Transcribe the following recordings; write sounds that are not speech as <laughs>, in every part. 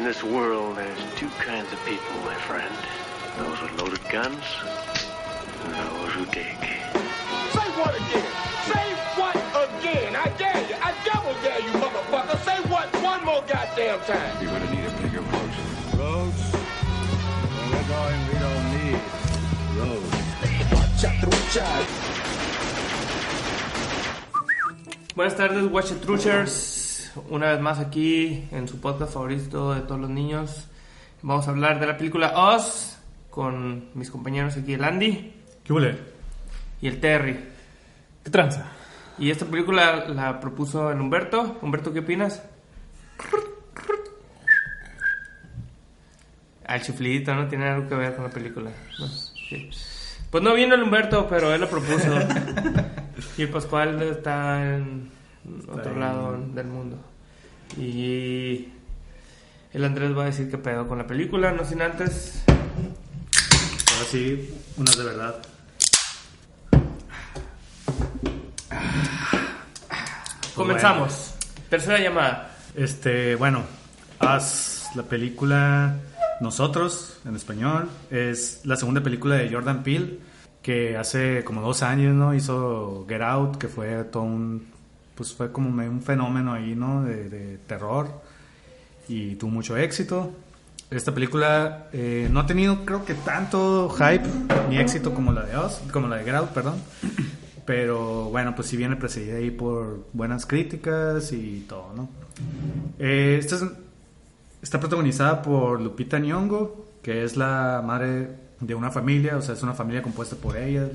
In this world, there's two kinds of people, my friend. Those with loaded guns and those who dig. Say what again? Say what again? I dare you. I double dare you, motherfucker. Say what one more goddamn time. You're gonna need a bigger boat. Roads? Well, we're going, we don't need roads. Buenas tardes, Watch It Truchers. Una vez más aquí en su podcast favorito de todos los niños. Vamos a hablar de la película Oz con mis compañeros aquí, el Andy ¿Qué huele? y el Terry. ¿Qué tranza? Y esta película la propuso el Humberto. Humberto, ¿qué opinas? El chiflidito no tiene algo que ver con la película. No, sí. Pues no vino el Humberto, pero él lo propuso. <laughs> y Pascual está en otro lado del mundo. Y el Andrés va a decir qué pedo con la película, no sin antes. Ahora sí, unas de verdad. Comenzamos. Tercera llamada. Este, bueno, Us, la película Nosotros, en español, es la segunda película de Jordan Peele, que hace como dos años, ¿no? Hizo Get Out, que fue todo un, pues fue como un fenómeno ahí, ¿no? De, de terror y tuvo mucho éxito. Esta película eh, no ha tenido, creo que tanto hype ni éxito como la de Us, como la de Get Out, perdón. Pero bueno, pues sí viene precedida ahí por buenas críticas y todo, ¿no? Eh, esta es- está protagonizada por Lupita Nyong'o, que es la madre de una familia, o sea, es una familia compuesta por ella,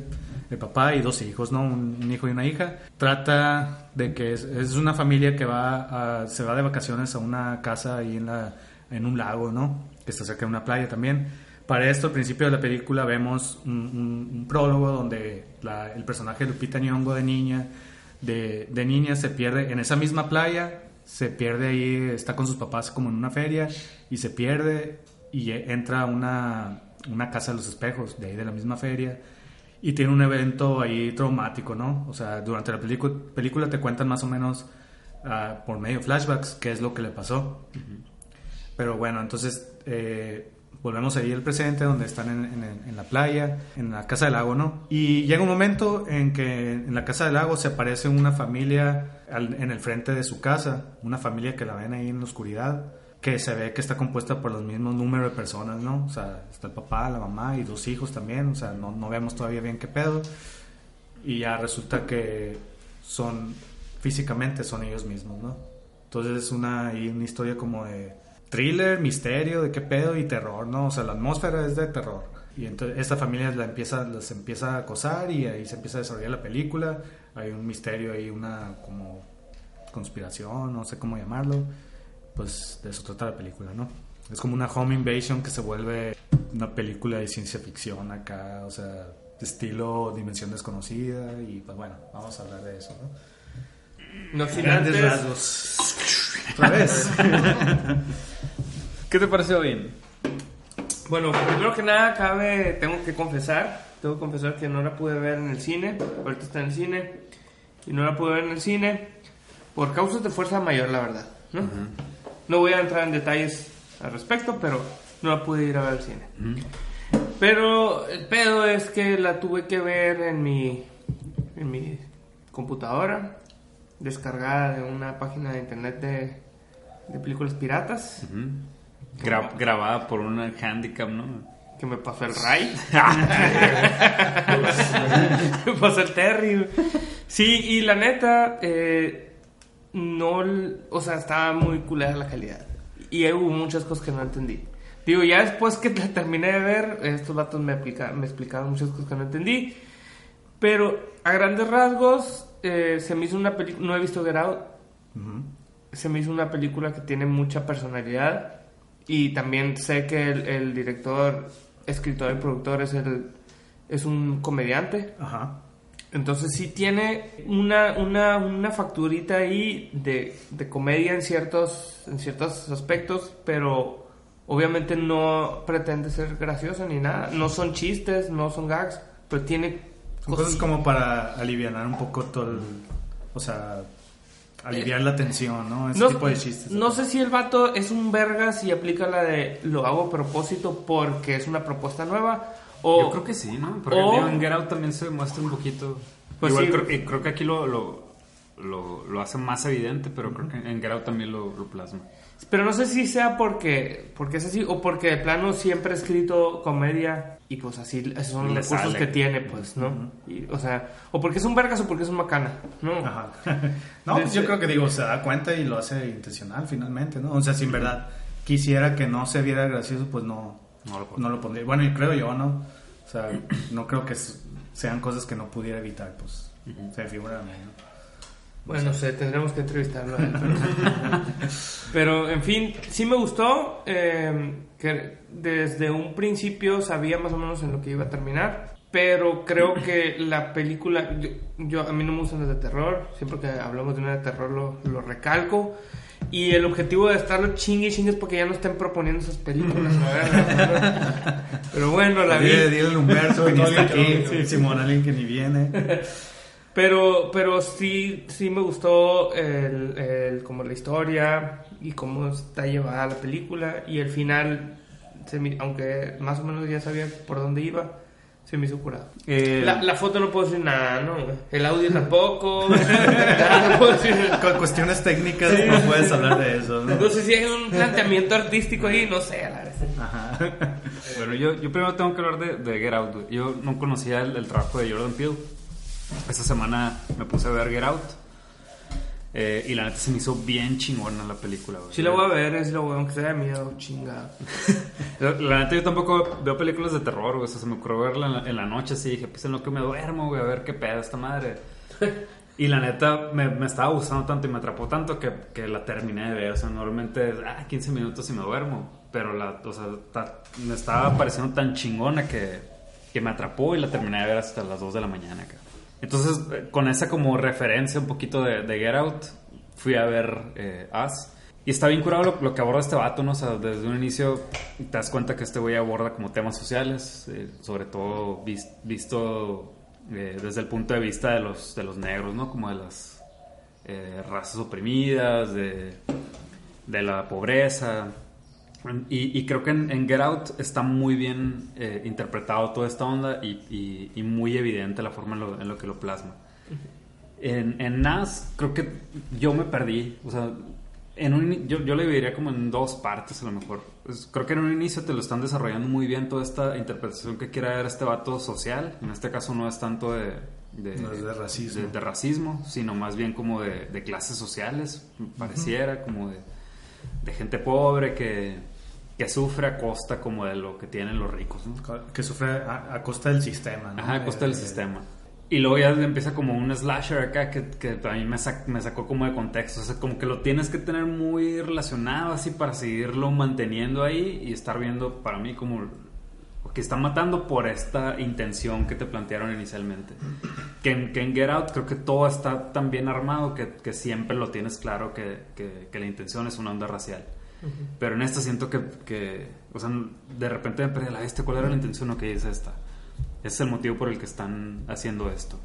el papá y dos hijos, ¿no? Un, un hijo y una hija. Trata de que es, es una familia que va a- se va de vacaciones a una casa ahí en, la, en un lago, ¿no? Que está cerca de una playa también. Para esto, al principio de la película, vemos un, un- un prólogo donde la- el personaje de Lupita Nyong'o de niña, de, de niña se pierde en esa misma playa, se pierde ahí, está con sus papás como en una feria y se pierde y entra a una, una casa de los espejos, de ahí de la misma feria, y tiene un evento ahí traumático, ¿no? O sea, durante la película, te cuentan más o menos ah, por medio flashbacks qué es lo que le pasó. Pero bueno, entonces eh, volvemos ahí al presente donde están en, en- en la playa, en la casa del lago, ¿no? Y llega un momento en que en la casa del lago se aparece una familia al- en el frente de su casa, una familia que la ven ahí en la oscuridad, que se ve que está compuesta por los mismos números de personas, ¿no? O sea, está el papá, la mamá y dos hijos también, o sea, no, no vemos todavía bien qué pedo. Y ya resulta que son, físicamente son ellos mismos, ¿no? Entonces es una, una historia como de thriller, misterio, de qué pedo y terror, ¿no? O sea, la atmósfera es de terror. Y entonces esta familia la empieza, las empieza a acosar y ahí se empieza a desarrollar la película. Hay un misterio ahí, una como conspiración, no sé cómo llamarlo. Pues de eso trata la película, ¿no? Es como una home invasion que se vuelve una película de ciencia ficción acá, o sea, estilo Dimensión Desconocida y pues bueno, vamos a hablar de eso, ¿no? No sin Grandes antes. rasgos. Otra vez. <laughs> ¿Qué te pareció bien? Bueno, primero que nada, cabe, tengo que confesar, tengo que confesar que no la pude ver en el cine, ahorita está en el cine, y no la pude ver en el cine por causas de fuerza mayor, la verdad, ¿no? No voy a entrar en detalles al respecto, pero no la pude ir a ver al cine. Pero el pedo es que la tuve que ver en mi, en mi computadora, descargada de una página de internet de, de películas piratas. Gra- grabada por una handicap, ¿no? que me pasó el Ray. <laughs> <laughs> me pasó el Terry. Sí, y la neta, eh, no, o sea, estaba muy culera la calidad. Y hubo muchas cosas que no entendí. Digo, ya después que <laughs> la terminé de ver, estos vatos me, aplica- me explicaron muchas cosas que no entendí. Pero a grandes rasgos, eh, se me hizo una película. No he visto Get Out. se me hizo una película que tiene mucha personalidad y también sé que el, el director, escritor y productor es, el, es un comediante. Ajá. Entonces sí tiene una, una, una facturita ahí de, de comedia en ciertos, en ciertos aspectos, pero obviamente no pretende ser gracioso ni nada. No son chistes, no son gags, pero tiene Son cosas como para aliviar un poco todo el... O sea, aliviar la tensión, ¿no? Ese no, tipo de chistes. no sé si el vato es un vergas y aplica la de lo hago a propósito porque es una propuesta nueva o Yo creo que sí, ¿no? Porque o- en Get Out también se muestra un poquito. Pues Igual sí. creo, y creo que aquí lo, lo, lo, lo hace más evidente, pero creo que en Get Out también lo, lo plasma. Pero no sé si sea porque, porque es así o porque de plano siempre ha escrito comedia y pues así esos son los recursos sale. que tiene, pues, ¿no? Y, o sea, o porque es un vergas o porque es un macana, ¿no? Ajá. <laughs> no, pues yo creo que digo, se da cuenta y lo hace intencional finalmente, ¿no? O sea, si en verdad quisiera que no se viera gracioso, pues no, No lo no lo pondría. Bueno, y creo yo, ¿no? O sea, no creo que sean cosas que no pudiera evitar, pues se figura a mí, ¿no? Bueno, no sé, tendremos que entrevistarlo a él. Pero, <laughs> pero, en fin, sí me gustó. eh, que desde un principio sabía más o menos en lo que iba a terminar. Pero creo que la película. Yo, yo- a mí no me gustan las de terror. Siempre que hablamos de una de terror lo, lo recalco. Y el objetivo de estarlo chingue y chingue es porque ya no estén proponiendo esas películas. Pero bueno, la vi. Dile, al Humberto <laughs> que ni está aquí, Simón, alguien que ni viene. Pero, pero sí, sí me gustó el, el- como la historia y cómo está llevada la película y el final, se aunque más o menos ya sabía por dónde iba, se me hizo curado. Eh, La, la foto no puedo decir nada, ¿no? El audio <laughs> tampoco. <laughs> nada, no puedo decir. Con cuestiones técnicas no puedes hablar de eso, ¿no? No sé si hay un planteamiento artístico ahí, no sé, la verdad. Ajá. <laughs> Bueno, yo, yo primero tengo que hablar de, de Get Out. güey. Yo no conocía el, el trabajo de Jordan Peele. Esta semana me puse a ver Get Out. Eh, y la neta se me hizo bien chingona la película. güey. Sí la voy a ver, es lo bueno, aunque sea de miedo, chingada. <laughs> La, neta yo tampoco veo películas de terror, güey. O sea, se me ocurrió verla en la, en la noche así. Dije, pues en lo que me duermo, güey, a ver qué pedo esta madre. <laughs> Y la neta me, me estaba gustando tanto y me atrapó tanto que, que la terminé de ver. O sea, normalmente, ah, 15 minutos y me duermo. Pero la, o sea, ta- me estaba pareciendo tan chingona que, que me atrapó y la terminé de ver hasta las 2 de la mañana. acá. Entonces, eh, con esa como referencia un poquito de, Get Out, fui a ver eh, Us. Y está bien curado lo, que aborda este vato, ¿no? O sea, desde un inicio te das cuenta que este güey aborda como temas sociales, eh, sobre todo vis- visto eh, desde el punto de vista de los, de los negros, ¿no? Como de las razas oprimidas, de, de la pobreza. Y, y creo que en, en Get Out está muy bien eh, interpretado toda esta onda y, y- y muy evidente la forma en lo, en lo que lo plasma. En, en Nas creo que yo me perdí. O sea, en un, yo, yo le dividiría como en dos partes a lo mejor. Pues, creo que en un inicio te lo están desarrollando muy bien toda esta interpretación que quiere dar este vato social. En este caso no es tanto de... de- No es de racismo. de- de racismo, sino más bien como de, de clases sociales, pareciera, como de, de gente pobre que, que sufre a costa como de lo que tienen los ricos, ¿no? Que sufre a, a costa del sistema, ¿no? Ajá, a costa del Eh, sistema. Y luego ya empieza como un slasher acá que, que a mí me, sac- me sacó como de contexto. O sea, como que lo tienes que tener muy relacionado así para seguirlo manteniendo ahí y estar viendo para mí como que está matando por esta intención que te plantearon inicialmente. Que en, que en Get Out creo que todo está tan bien armado que, que siempre lo tienes claro que- que la intención es una onda racial. Pero en esta siento que, que, o sea, de repente me perdí la este, ¿cuál era la intención o qué es esta? Ese es el motivo por el que están haciendo esto.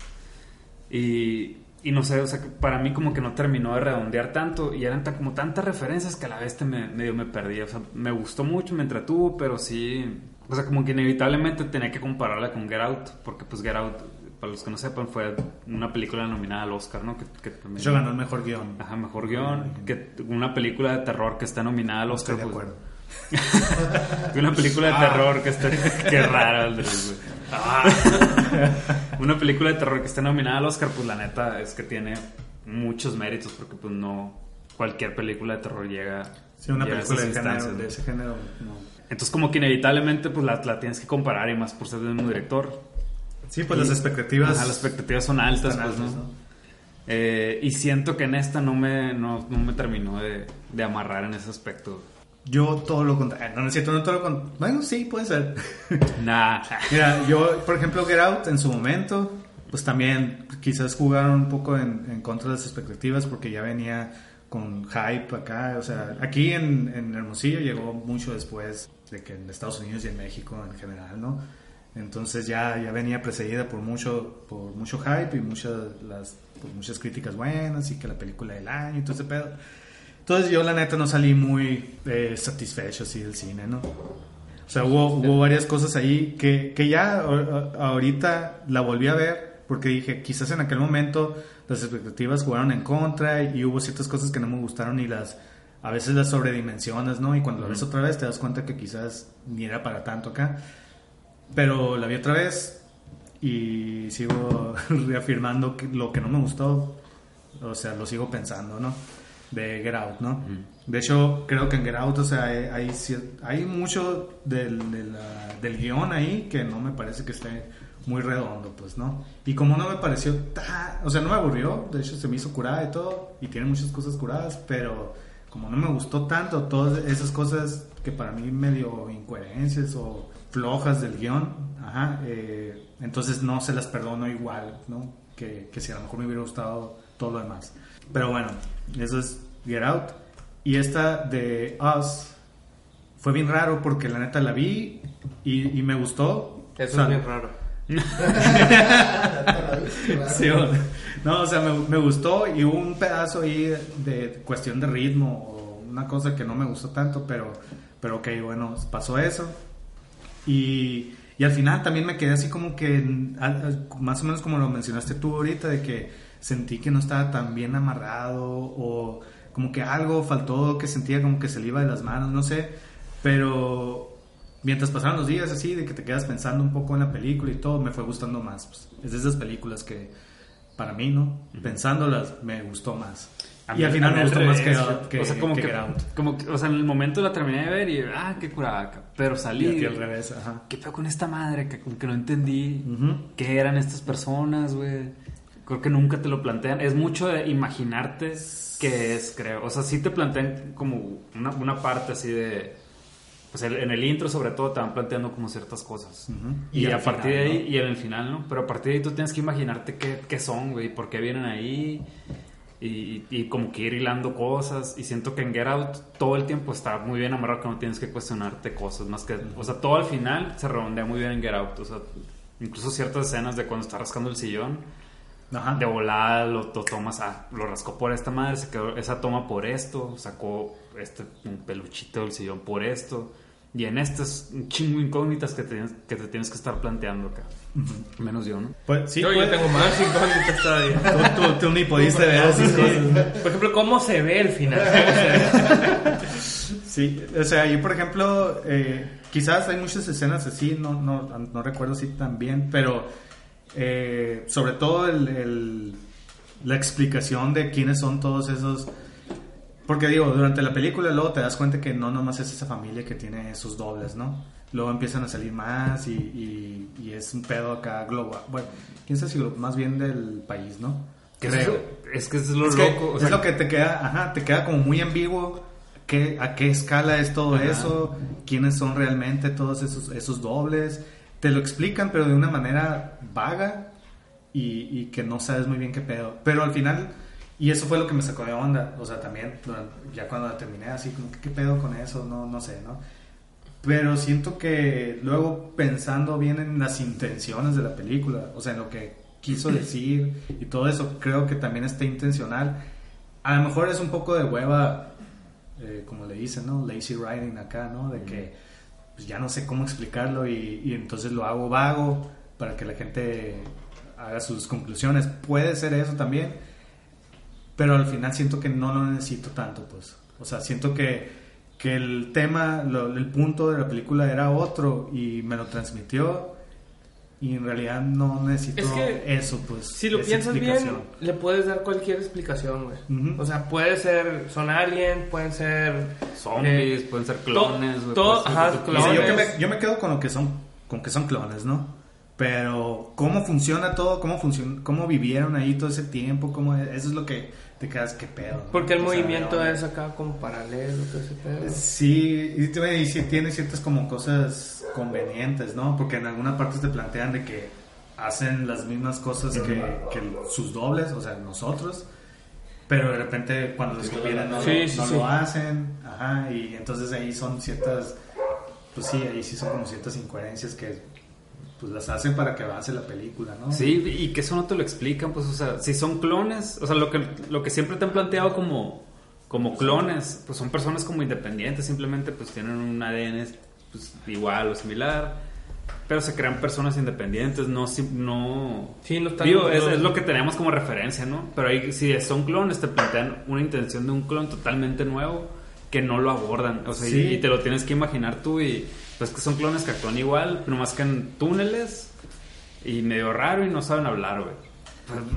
Y, y no sé, o sea, para mí como que no terminó de redondear tanto y eran tan- como tantas referencias que a la vez te me, medio me perdí. O sea, me gustó mucho, me entretuvo, pero sí, o sea, como que inevitablemente tenía que compararla con Get Out, porque pues Get Out, para los que no sepan, fue una película nominada al Oscar, ¿no? Que, que De también- hecho, ganó el mejor guion. Ajá, mejor guion, que una película de terror que está nominada al Oscar. Estoy de pues, acuerdo. <laughs> una película de terror que está. Qué raro. Ah. Una película de terror que está nominada al Oscar, pues la neta es que tiene muchos méritos, porque pues no. Cualquier película de terror llega. Sí, una llega a película de, esas género, de ese género, no. Entonces, como que inevitablemente, pues la, la tienes que comparar y más por ser del mismo director. Sí, pues Y- las expectativas. Ajá, las expectativas son altas, pues, altas, ¿no? ¿no? Eh, y siento que en esta no me, no, no me terminó de, de amarrar en ese aspecto. Yo todo lo contrario. No, no es cierto, no todo lo contrario. Bueno, sí, puede ser. <laughs> Nah. Mira, yo, por ejemplo, Get Out en su momento, pues también quizás jugaron un poco en, en contra de las expectativas porque ya venía con hype acá. O sea, aquí en, en Hermosillo llegó mucho después de que en Estados Unidos y en México en general, ¿no? Entonces ya, ya venía precedida por mucho, por mucho hype y muchas, las, por muchas críticas buenas y que la película del año y todo ese pedo. Entonces yo la neta no salí muy eh, satisfecho así del cine, ¿no? O sea, hubo, hubo varias cosas ahí que, que ya a- ahorita la volví a ver porque dije, quizás en aquel momento las expectativas jugaron en contra y hubo ciertas cosas que no me gustaron y las a veces las sobredimensionas, ¿no? Y cuando la ves otra vez te das cuenta que quizás ni era para tanto acá. Pero la vi otra vez y sigo <laughs> reafirmando que lo que no me gustó, o sea, lo sigo pensando, ¿no? De Get Out, ¿no? De hecho, creo que en Get Out, o sea, hay, hay, mucho del, del guion ahí que no me parece que esté muy redondo, pues, ¿no? Y como no me pareció tan... O sea, no me aburrió, de hecho se me hizo curada y todo, y tiene muchas cosas curadas, pero como no me gustó tanto todas esas cosas que para mí medio incoherencias o flojas del guion, ajá, eh, entonces no se las perdono igual, ¿no? Que, que si a lo mejor me hubiera gustado todo lo demás. Pero bueno, eso es Get Out. Y esta de Us fue bien raro porque la neta la vi y, y me gustó. Eso O sea, es bien raro. <laughs> Sí, no, o sea, me, me gustó y hubo un pedazo ahí de, de cuestión de ritmo o una cosa que no me gustó tanto, pero, pero ok, bueno, pasó eso. Y, y al final también me quedé así como que, más o menos como lo mencionaste tú ahorita, de que sentí que no estaba tan bien amarrado o como que algo faltó, que sentía como que se le iba de las manos, no sé, pero mientras pasaron los días así, de que te quedas pensando un poco en la película y todo, me fue gustando más. pues. Es de esas películas que, para mí, ¿no? Pensándolas, me gustó más. A y al final me gustó más que, que, o sea, como que que, Get Out. como que- o sea, en el momento la terminé de ver y, ah, qué curada, pero Y salí. aquí al revés, ajá. ¿Qué pedo con esta madre? Que como que no entendí Ujú. qué eran estas personas, güey. Creo que nunca te lo plantean. Es mucho de imaginarte qué es, creo. O sea, sí te plantean como una, una parte así de... Pues en el intro sobre todo te van planteando como ciertas cosas. Ujú. Y, Y a partir final, de ahí, ¿no? y en el final, ¿no? Pero a partir de ahí tú tienes que imaginarte qué, qué son, güey, por qué vienen ahí. Y, y como que ir hilando cosas. Y siento que en Get Out todo el tiempo está muy bien amarrado que no tienes que cuestionarte cosas. Más que, o sea, todo al final se redondea muy bien en Get Out. O sea, incluso ciertas escenas de cuando está rascando el sillón, Ajá. de volada lo, lo tomas, ah, lo rascó por esta madre, se quedó esa toma por esto, sacó este un peluchito del sillón por esto. Y en estas chingo incógnitas que te, que te tienes que estar planteando acá. Menos yo, ¿no? Pues, sí, yo, pues, yo tengo más incógnitas <laughs> todavía. Tú, tú- tú ni pudiste ver esas cosas. Por ejemplo, ¿cómo se ve el final? ¿Cómo se ve? <laughs> Sí, o sea, yo por ejemplo, eh, quizás hay muchas escenas así, no, no, no recuerdo si también, pero eh, sobre todo el, el- la explicación de quiénes son todos esos... Porque digo, durante la película luego te das cuenta que no nomás es esa familia que tiene sus dobles, ¿no? Luego empiezan a salir más y, y- y es un pedo acá global. Bueno, quién sabe si más bien del país, ¿no? Que Creo. es que es lo Es, que loco. o es sea, lo que te queda, ajá, te queda como muy ambiguo qué, a qué escala es todo Ajá. eso, quiénes son realmente todos esos, esos dobles. Te lo explican, pero de una manera vaga y, y que no sabes muy bien qué pedo. Pero al final, y eso fue lo que me sacó de onda, o sea, también ya cuando la terminé, así como qué pedo con eso, no, no sé, ¿no? Pero siento que luego pensando bien en las intenciones de la película, o sea, en lo que quiso <clears throat> decir y todo eso, creo que también está intencional. A lo mejor es un poco de hueva, eh, como le dicen, ¿no? Lazy writing acá, ¿no? De que pues, ya no sé cómo explicarlo y, y entonces lo hago vago para que la gente haga sus conclusiones. Puede ser eso también, pero al final siento que no lo necesito tanto, pues. O sea, siento que, que el tema, lo- el punto de la película era otro y me lo transmitió y en realidad no necesito Es que eso, pues. Si lo piensas bien, le puedes dar cualquier explicación, güey. Ujú. O sea, puede ser, son alien, pueden ser... Zombies, eh, pueden ser to- clones, güey, ajá, sí, yo, clones. que me, yo me quedo con lo que son, con que son clones, ¿no? Pero cómo funciona todo, cómo funciona, cómo vivieron ahí todo ese tiempo, cómo eso es lo que te quedas que pedo. ¿no? Porque el O sea, movimiento no, es acá como paralelo, todo ese pedo. Sí, y, te- y sí tiene ciertas como cosas convenientes, ¿no? Porque en alguna parte te plantean de que hacen las mismas cosas que, que sus dobles, o sea, nosotros, pero de repente cuando les conviene no, Sí, lo, sí, no sí. lo hacen, ajá, y entonces ahí son ciertas, pues sí, ahí sí son como ciertas incoherencias que pues las hacen para que avance la película, ¿no? Sí, y que eso no te lo explican, pues, o sea, si son clones, o sea, lo que, lo que siempre te han planteado como, como clones, pues son personas como independientes, simplemente pues tienen un ADN pues, igual o similar, pero se crean personas independientes, no... no Sí, no están- Digo, es, lo que tenemos como referencia, ¿no? Pero ahí, si son clones, te plantean una intención de un clon totalmente nuevo que no lo abordan, o sea, y- y, te lo tienes que imaginar tú y pues que son clones que actúan igual, pero más que en túneles y medio raro y no saben hablar, güey.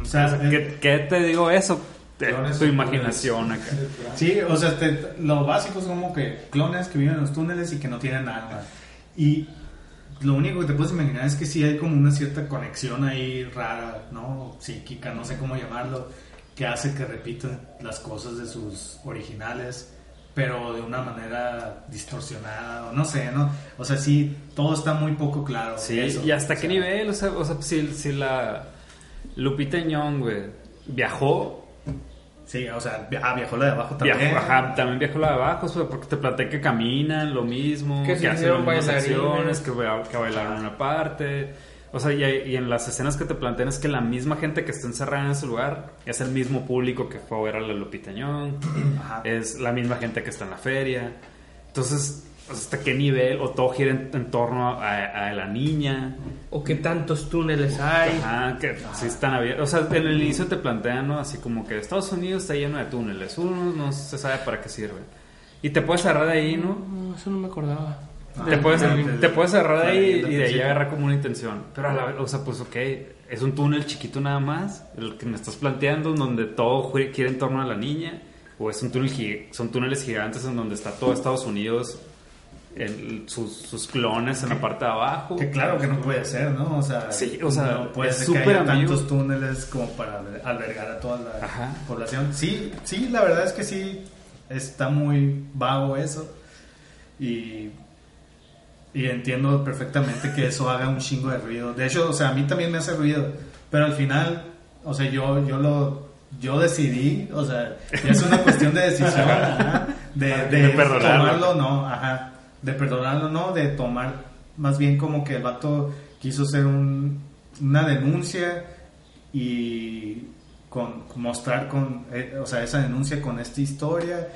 O sea, O sea, ¿qué, qué te digo eso? Clones tu imaginación acá. Sí, o sea, te- lo básico es como que clones que viven en los túneles y que no tienen alma. Y lo único que te puedes imaginar es que sí hay como una cierta conexión ahí rara, ¿no? Psíquica, no sé cómo llamarlo, que hace que repitan las cosas de sus originales, pero de una manera distorsionada, o no sé, ¿no? O sea, sí, todo está muy poco claro. Sí, eso. y hasta O qué sea, nivel, o sea, o sea si, si la Lupita Nyong, güey, viajó, Sí, o sea, ah, viajó la de abajo también. viajó, ajá, también viajó la de abajo, porque te planteé que caminan lo mismo, Que que, hacen las acciones, que, que bailaron una parte. O sea, y, y en las escenas que te plantean es que la misma gente que está encerrada en ese lugar es el mismo público que fue a ver a la Lupita Nyong, <clears throat> Ajá. es la misma gente que está en la feria. Entonces, ¿hasta qué nivel? O todo gira en, en torno a, a la niña. O qué tantos túneles hay. Ajá, que sí están abiertos. O sea, en el inicio te plantean, ¿no? Así como que Estados Unidos está lleno de túneles. Uno no se sabe para qué sirven. Y te puedes agarrar de ahí, ¿no? No, eso no me acordaba. Te puedes, del- te puedes la ahí y de ahí agarrar como una intención. Pero a la vez, o sea, pues ok, es un túnel chiquito nada más, el que me estás planteando, en donde todo gira en torno a la niña. O es un túnel, son túneles gigantes en donde está todo Estados Unidos, en sus, sus clones en la parte de abajo. Que claro que no puede ser, ¿no? O sea, Sí, o sea, no puede ser que haya tantos túneles como para alber- albergar a toda la Ajá. población. Sí, sí, la verdad es que sí está muy vago eso. Y, y entiendo perfectamente que eso haga un chingo de ruido. De hecho, o sea, a mí también me hace ruido, pero al final, o sea, yo yo lo yo decidí, o sea, ya es una cuestión de decisión, ajá, de, <laughs> de, De perdonarlo. tomarlo, no, ajá, de perdonarlo, no, de tomar más bien como que el vato quiso hacer un, una denuncia y con mostrar con, eh, o sea, esa denuncia con esta historia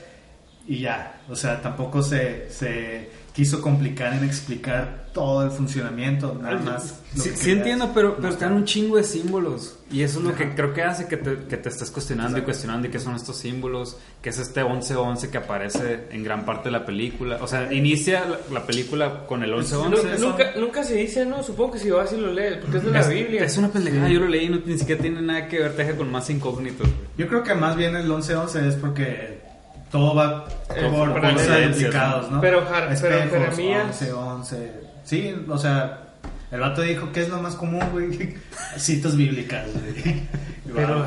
y ya, o sea, tampoco se, se quiso complicar en explicar todo el funcionamiento, nada más. Sí, sí entiendo, pero, pero están un chingo de símbolos. Y eso es lo que creo que hace que te, que te estés cuestionando y cuestionando y qué son estos símbolos, que es este 11-11 que aparece en gran parte de la película. O sea, inicia la, la película con el 11-11. Nu- Nunca, nunca se dice, ¿no? Supongo que si vas y lo lees, porque es de la Es, Biblia. es una pendejada, yo lo leí y no, ni siquiera tiene nada que ver, te deja con más incógnitos. Yo creo que más bien el 11-11 es porque todo va Eh, por cosas evidencias, implicados, ¿no? Pero Jar- pero Espejos, Jeremías- 11-11. Sí, o sea, el vato dijo que es lo más común, güey. <laughs> Citas bíblicas, güey. Pero, Wow,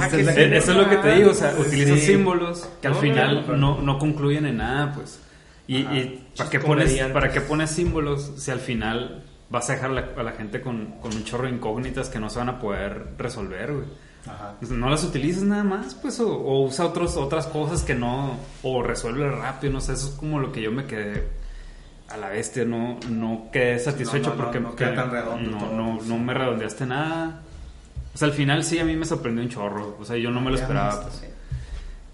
ah, es Eso es lo que te digo, o sea, utiliza Sí. símbolos que al No, final no, no, no concluyen en nada, pues. Y, Ajá. y ¿para, qué pones. ¿para qué pones símbolos si al final vas a dejar la- a la gente con, con un chorro de incógnitas que no se van a poder resolver, güey? Ajá. Pues No las utilices nada más, pues, o, o usa otros, otras cosas que no, o resuelve rápido, no sé, eso es como lo que yo me quedé a la bestia, no, no quedé satisfecho No, no, no, porque no tan redondo todo, no me redondeaste nada. O sea, al final sí a mí me sorprendió un chorro, o sea, yo no me lo esperaba. pues.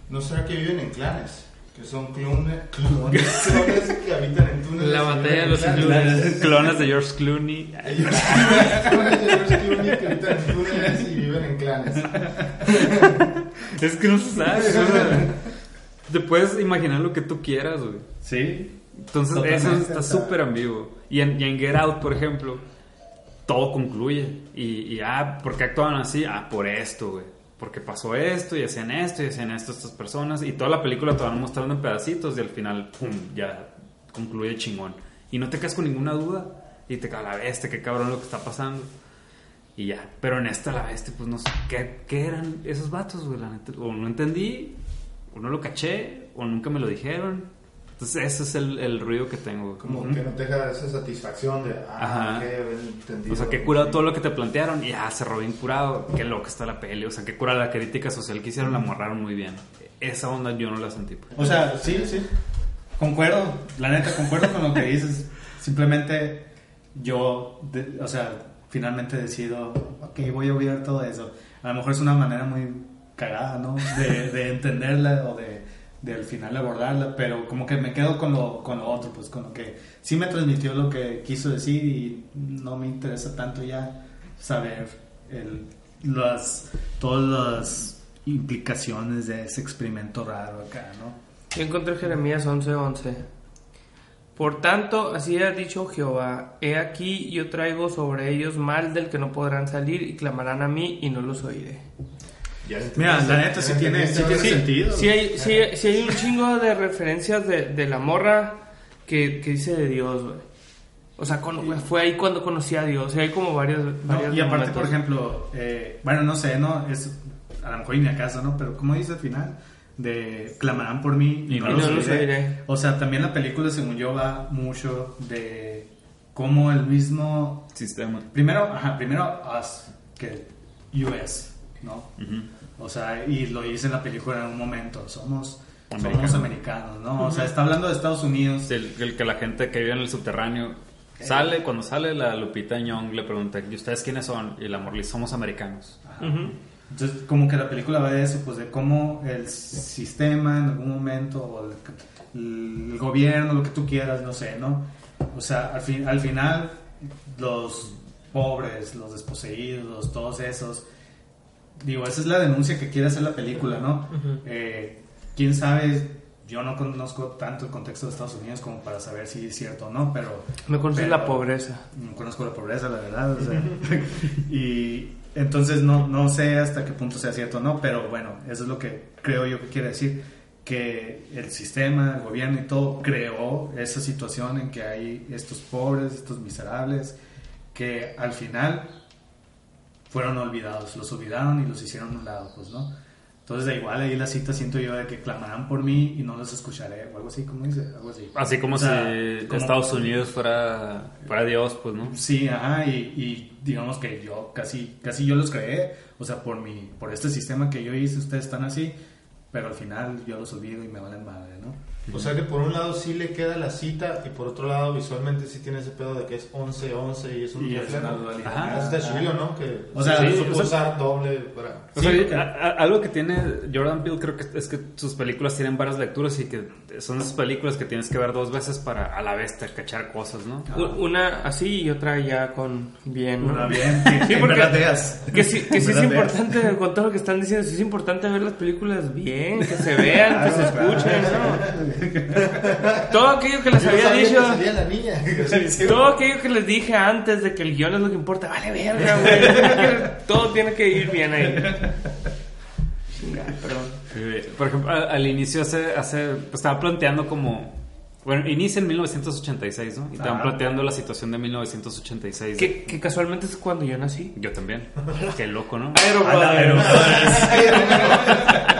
¿No será que viven en clanes? Que son clones, clones, <laughs> clones que habitan en túneles. La batalla de los clones. <laughs> Clones de George Clooney. <laughs> Clones de George Clooney que habitan en túneles y <laughs> Es que no se sabe. o sea, te puedes imaginar lo que tú quieras, güey. Sí. Entonces, Totalmente, eso está súper ambiguo. Y en, y en Get Out, por ejemplo, todo concluye. Y, y, ah, ¿por qué actuaban así? Ah, por esto, güey. Porque pasó esto, y hacían esto, y hacían esto estas personas. Y toda la película te van mostrando en pedacitos, y al final, pum, ya concluye chingón. Y no te quedas con ninguna duda. Y te cae la bestia, qué cabrón lo que está pasando. Y ya. Pero en esta la bestia, pues no sé. ¿Qué, qué eran esos vatos, güey? La neta. O no entendí, o no lo caché, o nunca me lo dijeron. Entonces ese es el, el ruido que tengo. Como que no te deja esa satisfacción de, ah, entendido. O sea, qué curado todo lo que te plantearon y ya cerró bien curado. Qué loco está la peli. O sea, qué curada la crítica social que hicieron, la amarraron muy bien. Esa onda yo no la sentí. pues. O sea, sí, sí. Concuerdo, la neta, concuerdo con lo que dices. Simplemente yo, de- o sea, finalmente decido, ok, voy a olvidar todo eso. A lo mejor es una manera muy cagada, ¿no? De, de entenderla o de, de al final abordarla, pero como que me quedo con lo, con lo otro, pues con lo que sí me transmitió lo que quiso decir y no me interesa tanto ya saber el, las, todas las implicaciones de ese experimento raro acá, ¿no? Encontré Jeremías 11:11. Por tanto, así ha dicho Jehová, he aquí yo traigo sobre ellos mal del que no podrán salir y clamarán a mí y no los oiré. Mira, la neta sí tiene, sí tiene sí. sentido. Sí hay, sí, sí hay un chingo de referencias de, de la morra que, que dice de Dios, güey. O sea, con- fue ahí cuando conocí a Dios. Y hay como varios, No, varios y aparte, momentos. por ejemplo, eh, bueno, no sé, ¿no? Es a lo mejor ni acaso, ¿no? Pero como dice al final, de clamarán por mí y, Y no, no oiré. oiré. O sea, también la película, según yo, va mucho de cómo el mismo... Sistema. Primero, ajá, primero us, que US, ¿no? O sea, y lo dice en la película en un momento, somos... Somos Americanos. ¿no? O sea, está hablando de Estados Unidos. El, el que la gente que vive en el subterráneo sale, cuando sale la Lupita Nyong le pregunta, ¿y ustedes quiénes son? Y el amor le somos americanos. Ujú. Entonces, como que la película va de eso, pues de cómo el sistema en algún momento, o el, el gobierno, lo que tú quieras, no sé, ¿no? O sea, al, fin, al final, los pobres, los desposeídos, todos esos, digo, esa es la denuncia que quiere hacer la película, ¿no? Eh, Quién sabe, yo no conozco tanto el contexto de Estados Unidos como para saber si es cierto o no, pero... Me conocí pero- la pobreza. no conozco la pobreza, la verdad. o sea, <laughs> <laughs> y entonces no, no sé hasta qué punto sea cierto o no, pero bueno, eso es lo que creo yo que quiere decir. Que el sistema, el gobierno y todo creó esa situación en que hay estos pobres, estos miserables, que al final fueron olvidados, los olvidaron y los hicieron un lado, pues, ¿no? Entonces, da igual ahí la cita siento yo de que clamarán por mí y no los escucharé, o algo así, como dice? Algo así. Así como O sea, si como- Estados Unidos fuera, fuera Dios, pues, ¿no? Sí, ajá, y, y digamos que yo casi, casi yo los creé, o sea, por mi, por este sistema que yo hice, ustedes están así, pero al final yo los olvido y me valen madre, ¿no? O sea que por un lado sí le queda la cita y por otro lado visualmente sí tiene ese pedo de que es 11-11 y es un Y es reflejo. una dualidad. Ajá. Está chido, ¿no? Que O sea, sí, sí, supo o sea- usar doble para... O Sí, sea, porque- a- a- algo que tiene Jordan Peele creo que es que sus películas tienen varias lecturas y que son esas películas que tienes que ver dos veces para a la vez te cachar cosas, ¿no? Una así y otra ya con bien, ¿no? Una bien, que, Sí, que en porque- verdad veas. Que sí, que sí es importante, con todo lo que están diciendo, sí es importante ver las películas bien, que se vean, que se escuchen, ¿no? Todo aquello que les Yo había sabía que dicho, salía la niña. todo aquello que les dije antes de que el guion es lo que importa, vale verga, güey. Todo tiene que ir bien ahí. Por ejemplo, al, al inicio hace, hace pues, estaba planteando como bueno, inicia en 1986, ¿no? Y estaban Ah. planteando la situación de 1986. Que, que casualmente es cuando yo nací. Yo también. Qué loco, ¿no? A la verdad. <laughs>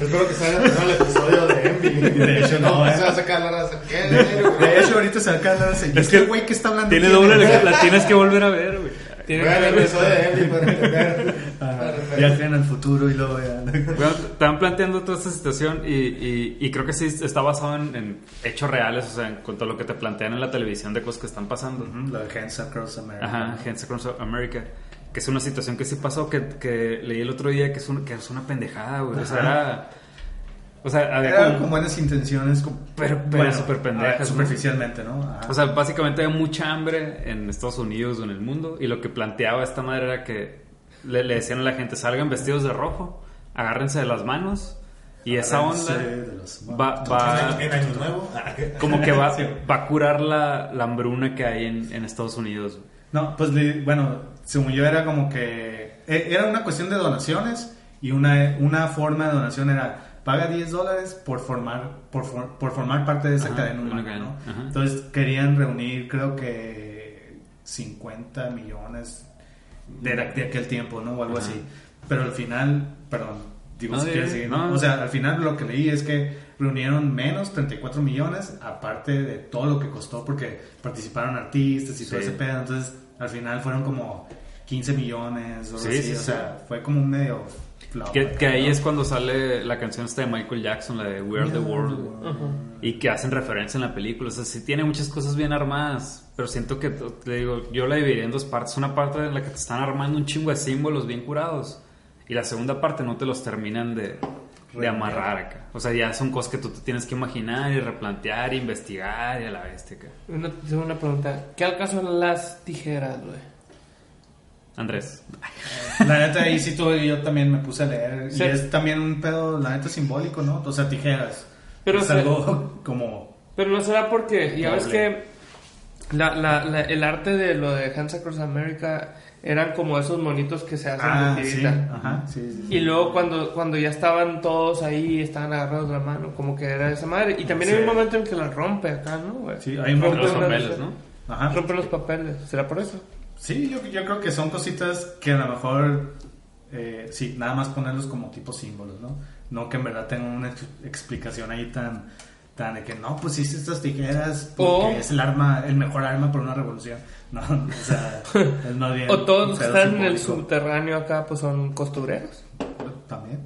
Espero que salga el episodio de Envy. De hecho, no, ¿eh? Se va a sacar la raza. ¿Qué? De hecho, ahorita se acaba de Es Este que güey que está hablando. Tiene ¿quién doble, es? la tienes que volver a ver, güey. Tiene Vean que el episodio de Envy para entender. <laughs> Viajen al futuro y luego ya. Bueno, estaban planteando toda esta situación y, y- y creo que sí está basado en, en hechos reales, o sea, en cuanto a lo que te plantean en la televisión de cosas que están pasando. Ujú, Lo de Hands Across America. Ajá, Hands Across America. Que es una situación que sí pasó, que, que leí el otro día que es, un- que es una pendejada, güey. O sea, era... O sea, había como- con buenas intenciones, Pero- pero súper pendejas, ah, ¿no? Superficialmente, ¿no? Ajá. O sea, básicamente hay mucha hambre en Estados Unidos o en el mundo. Y lo que planteaba esta madre era que le, le decían a la gente: salgan vestidos de rojo, agárrense de las manos. Y esa onda va, va- En Año Nuevo. como que va, <laughs> va a curar la, la hambruna que hay en, en Estados Unidos. No, pues bueno, según yo era como que e- era una cuestión de donaciones y una, una forma de donación era paga 10 dólares por formar, por, for- por formar parte de esa Ajá, cadena humana, cadena, ¿no? ajá. Entonces querían reunir, creo que 50 millones de, de aquel tiempo, ¿no? O algo Ajá. así. Pero al final, perdón, digo No, si quieres seguir, ¿no? no. O sea, al final lo que leí es que reunieron menos 34 millones, aparte de todo lo que costó, porque participaron artistas y todo Sí. ese pedo. Entonces, al final fueron como 15 millones o algo Sí, así. sí, o sea, fue como un medio Que, que ahí ¿no? es cuando sale la canción esta de Michael Jackson, la de We Are the World. Y que hacen referencia en la película. O sea, sí tiene muchas cosas bien armadas. Pero siento que, te digo, yo la dividiría en dos partes. Una parte en la que te están armando un chingo de símbolos bien curados. Y la segunda parte no te los terminan de, de amarrar acá. O sea, ya son cosas que tú te tienes que imaginar y replantear, investigar y a la bestia acá. Una, tengo una pregunta. ¿Qué al caso las tijeras, güey? Andrés. La neta, ahí sí tuve, yo también me puse a leer. Sí. Y es también un pedo, la neta, simbólico, ¿no? O sea, tijeras. Pero, es algo <laughs> como. Pero no será porque, ya ves que la, la, la- el arte de lo de Hands Across America eran como esos monitos que se hacen Ah, de sí. tirita. Ajá, sí, sí, sí. Y luego cuando, cuando ya estaban todos ahí, estaban agarrados de la mano, como que era esa madre. Y también hay Sí. un momento en que la rompe acá, ¿no? güey? Sí, hay un Rompe momento- Los papeles, ¿no? Ajá. Rompe los papeles. ¿Será por eso? Sí, yo, yo creo que son cositas que a lo mejor, eh, sí, nada más ponerlos como tipo símbolos, ¿no? No que en verdad tengan una ex- explicación ahí tan, tan de que no, pues hice estas tijeras porque O- es el arma, el mejor arma por una revolución. <laughs> No, o sea, es más bien <laughs> O todos los que están en el subterráneo acá, pues son costureros. También.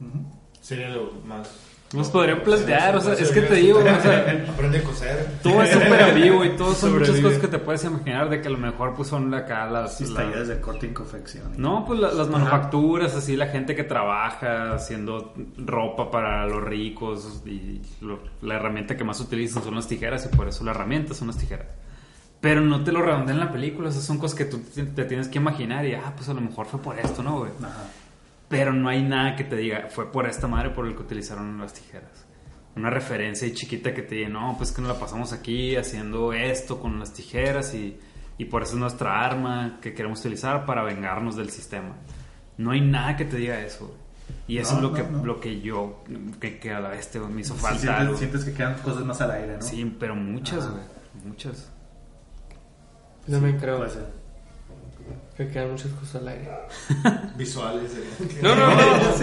Ujú. Sería lo más. Nos podrían plantear, o sea, es que te digo, o sea, <laughs> Aprende a coser. todo es súper ambiguo y todo son muchas cosas que te puedes imaginar de que a lo mejor pues son acá las... Las- talleres de corte y confección. No, pues la- las manufacturas, así la gente que trabaja haciendo ropa para los ricos y lo- la herramienta que más utilizan son las tijeras y por eso la herramienta son las tijeras. Pero no te lo redondean en la película, esas son cosas que tú te, te tienes que imaginar y, ah, pues a lo mejor fue por esto, ¿no, güey? Ajá. Pero no hay nada que te diga, fue por esta madre por el que utilizaron las tijeras. Una referencia chiquita que te diga, no, pues que nos la pasamos aquí haciendo esto con las tijeras y, y por eso es nuestra arma que queremos utilizar para vengarnos del sistema. No hay nada que te diga eso. Y eso No, es lo no, que, no. lo que yo, que, que a la vez me hizo Sí, falta sientes, algo. sientes que quedan cosas más al aire, ¿no? Sí, pero muchas, güey. Muchas. Yo también creo Puede ser. Que quedan muchas cosas al aire. <laughs> Visuales. eh. No, no, no. <laughs>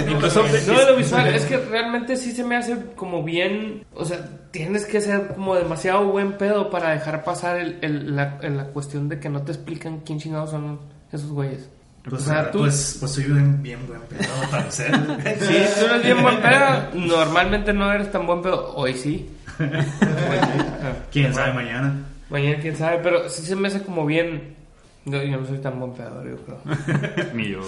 No, no de lo visual, es que realmente sí se me hace como bien. O sea, tienes que ser como demasiado buen pedo para dejar pasar el, el- la, el- la cuestión de que no te explican quién chingados son esos güeyes. Pues, O sea, tú- pues, pues soy un bien buen pedo para ser. <laughs> Sí, tú eres bien buen pedo. Normalmente no eres tan buen pedo. Hoy sí. ¿Quién sabe mañana? Mañana quién sabe, pero sí se me hace como bien. Yo, yo no soy tan buen yo creo. <laughs> Ni yo.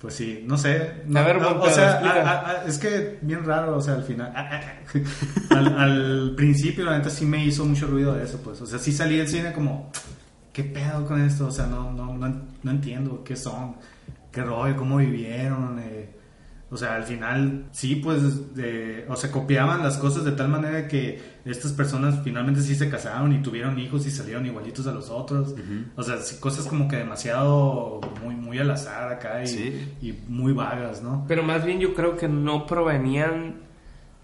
Pues sí, no sé. No, A ver, no, o sea, explica. a- a- a- es que bien raro, o sea, al final. <laughs> al, al principio, la neta, sí me hizo mucho ruido eso, pues. O sea, sí salí del cine como, ¿qué pedo con esto? O sea, no, no, no, no entiendo qué son, qué rollo, cómo vivieron. eh. O sea, al final, sí, pues, de- o sea, copiaban las cosas de tal manera que estas personas finalmente sí se casaron y tuvieron hijos y salieron igualitos a los otros. O sea, sí, cosas como que demasiado, muy, muy al azar acá y, Sí. y muy vagas, ¿no? Pero más bien yo creo que no provenían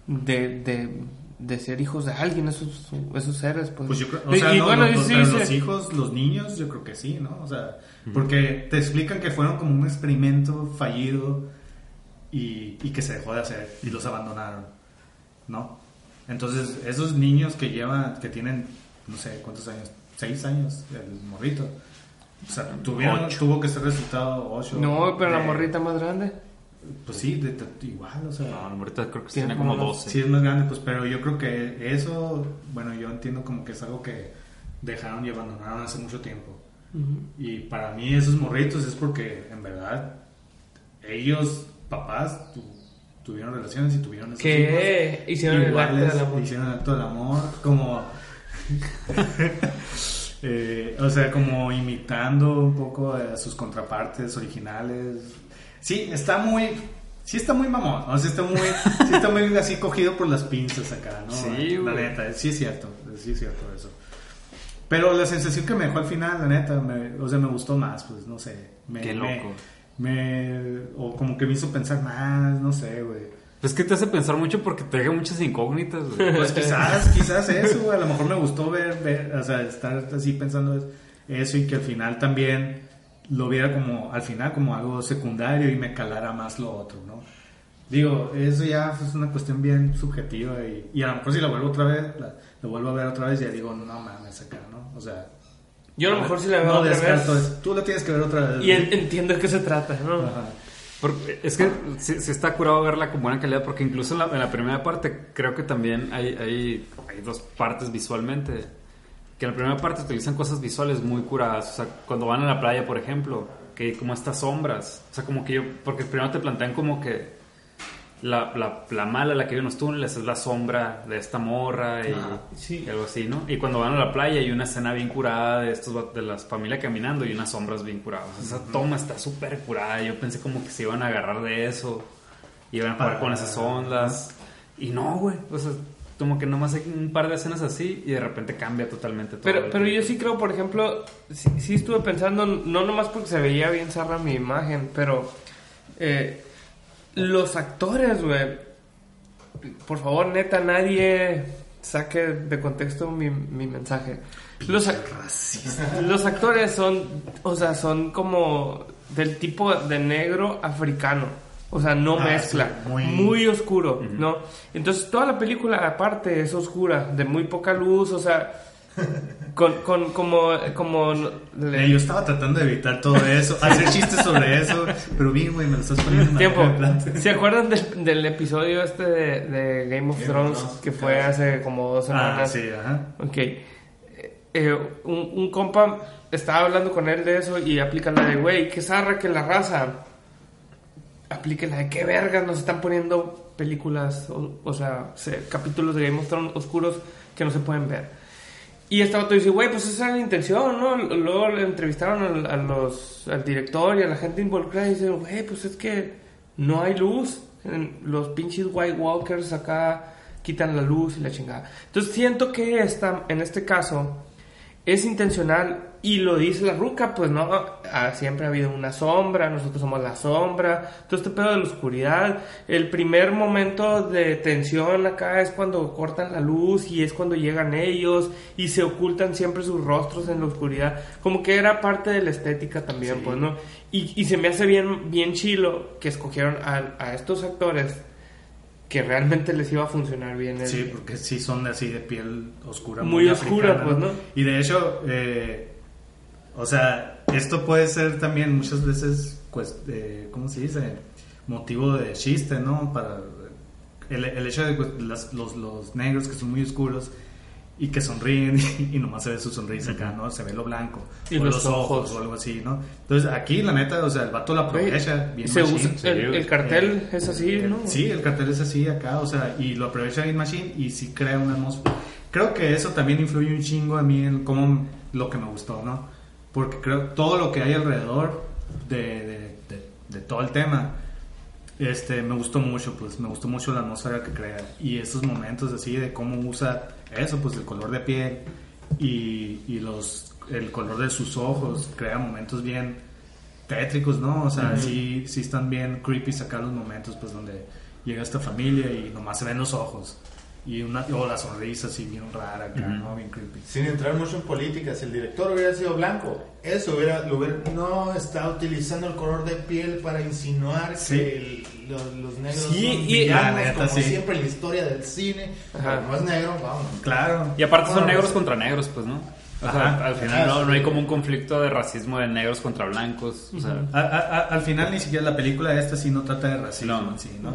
de, de, de ser hijos de alguien, esos, esos seres. Pues, Pues yo creo, o sea, y no, bueno, los, sí, pero sí. los hijos, los niños, yo creo que sí, ¿no? O sea, porque te explican que fueron como un experimento fallido y, y que se dejó de hacer y los abandonaron, ¿no? Entonces, esos niños que llevan, que tienen, no sé, ¿cuántos años? Seis años, el morrito. O sea, tuvieron, tuvo que ser resultado ocho. No, pero la de- morrita más grande. Pues sí, de- de- igual, o sea. No, ahorita creo que Tiene tiene como como 12. Sí, es más grande, pues, pero yo creo que eso, bueno, yo entiendo como que es algo que dejaron y abandonaron hace mucho tiempo. Y para mí esos morritos es porque, en verdad, ellos, papás, tu- tuvieron relaciones y tuvieron esos Que hijos. hicieron el acto Iguales, del amor. Hicieron el acto del amor, como... <laughs> eh, o sea, como imitando un poco a sus contrapartes originales. Sí, está muy... Sí está muy mamón, ¿no? Sí está muy, sí está muy así cogido por las pinzas acá, ¿no? Sí, La neta, sí es cierto, sí es cierto eso. Pero la sensación que me dejó al final, la neta, me, o sea, me gustó más, pues, no sé. Me, Qué loco. Me, o como que me hizo pensar más, no sé, güey. Pues que te hace pensar mucho porque te deja muchas incógnitas, güey. <laughs> Pues quizás, quizás eso, güey. A lo mejor me gustó ver, ver, o sea, estar así pensando eso y que al final también lo viera como, al final como algo secundario y me calara más lo otro, ¿no? Digo, eso ya es una cuestión bien subjetiva y, y a lo mejor si la vuelvo otra vez, la, lo vuelvo a ver otra vez y ya digo, no mames, acá, ¿no? O sea... Yo a lo mejor sí la veo no otra descarto vez. Tú la tienes que ver otra vez. Y en- entiendo de qué se trata, ¿no? Ajá. Porque es que sí, sí está curado verla con buena calidad porque incluso en la, en la primera parte creo que también hay, hay, hay dos partes visualmente. Que en la primera parte utilizan cosas visuales muy curadas. O sea, cuando van a la playa, por ejemplo, que hay como estas sombras. O sea, como que yo... Porque primero te plantean como que la, la, la mala, la que vive en los túneles, es la sombra de esta morra y, Sí. y algo así, ¿no? Y cuando van a la playa hay una escena bien curada de estos de las familias caminando y unas sombras bien curadas. Esa toma está súper curada. Yo pensé como que se iban a agarrar de eso, iban a jugar con esas ondas. Y no, güey. O sea, como que nomás hay un par de escenas así y de repente cambia totalmente todo. Pero, pero yo sí creo, por ejemplo, sí, sí estuve pensando, no nomás porque se veía bien zarra mi imagen, pero eh, los actores, güey, por favor, neta, nadie saque de contexto mi, mi mensaje. Los, ac- los actores son, o sea, son como del tipo de negro africano. O sea, no Ah, mezcla. sí, muy- muy oscuro, ¿no? Entonces toda la película aparte es oscura, de muy poca luz, o sea, con, con como, como le- yo estaba tratando de evitar todo eso, hacer chistes sobre eso, pero bien, güey, me lo estás poniendo en tiempo. ¿Se acuerdan del, del episodio este de, de Game of Game Thrones que fue hace como dos Ah, semanas? sí, ajá. Ok. Eh, eh, un, un compa estaba hablando con él de eso y aplica la de, güey, qué zarra que la raza. Aplique la de qué vergas nos están poniendo películas, o, o sea, se- capítulos de Game of Thrones oscuros que no se pueden ver. Y este vato dice, güey, pues esa es la intención, ¿no? Luego le entrevistaron al, al director y a la gente involucrada y dice, güey, pues es que no hay luz. Los pinches White Walkers acá quitan la luz y la chingada. Entonces siento que esta, en este caso es intencional y lo dice la ruca, pues no, ah, siempre ha habido una sombra, nosotros somos la sombra, todo este pedo de la oscuridad. El primer momento de tensión acá es cuando cortan la luz y es cuando llegan ellos y se ocultan siempre sus rostros en la oscuridad, como que era parte de la estética también, pues, ¿no? Y, y se me hace bien, bien chilo que escogieron a, a estos actores que realmente les iba a funcionar bien. el- Sí, porque sí son así de piel oscura. Muy oscura, africana, pues, ¿no? Y de hecho, eh, o sea, esto puede ser también muchas veces, pues, eh, ¿cómo se dice? Motivo de chiste, ¿no? Para el, el hecho de pues, las- los, los negros que son muy oscuros y que sonríen <laughs> y, nomás se ve su sonrisa acá, ¿no? Se ve lo blanco. Y o los los ojos, ojos. o algo así, ¿no? Entonces aquí, la neta, o sea, el vato la aprovecha bien Se usa- el, el cartel es así, ¿no? Sí, el cartel es así acá, o sea, y lo aprovecha Game Machine y sí crea una atmósfera. Creo que eso también influye un chingo a mí en cómo lo que me gustó, ¿no? Porque creo todo lo que hay alrededor de, de- de- de todo el tema, este, me gustó mucho, pues me gustó mucho la atmósfera que crea y esos momentos así de cómo usa eso, pues el color de piel y, y los, el color de sus ojos, crea momentos bien tétricos, ¿no? O sea, sí, sí están bien creepy sacar los momentos, pues, donde llega esta familia y nomás se ven los ojos. Y una, o la sonrisa así bien rara acá, ¿no? Bien creepy. Sin entrar mucho en política, si el director hubiera sido blanco, eso hubiera, lo hubiera no está utilizando el color de piel para insinuar Sí. que el- los, los negros Sí, son y- villanos, la neta, como sí. siempre en la historia del cine. Ajá. No es negro, vamos. Claro. Y aparte son Bueno, negros pues- contra negros, pues, ¿no? O sea, Ajá. al final no, no hay como un conflicto de racismo de negros contra blancos. O sea, A- a- a- al final ni siquiera la película esta sí no trata de racismo No. en sí, ¿no?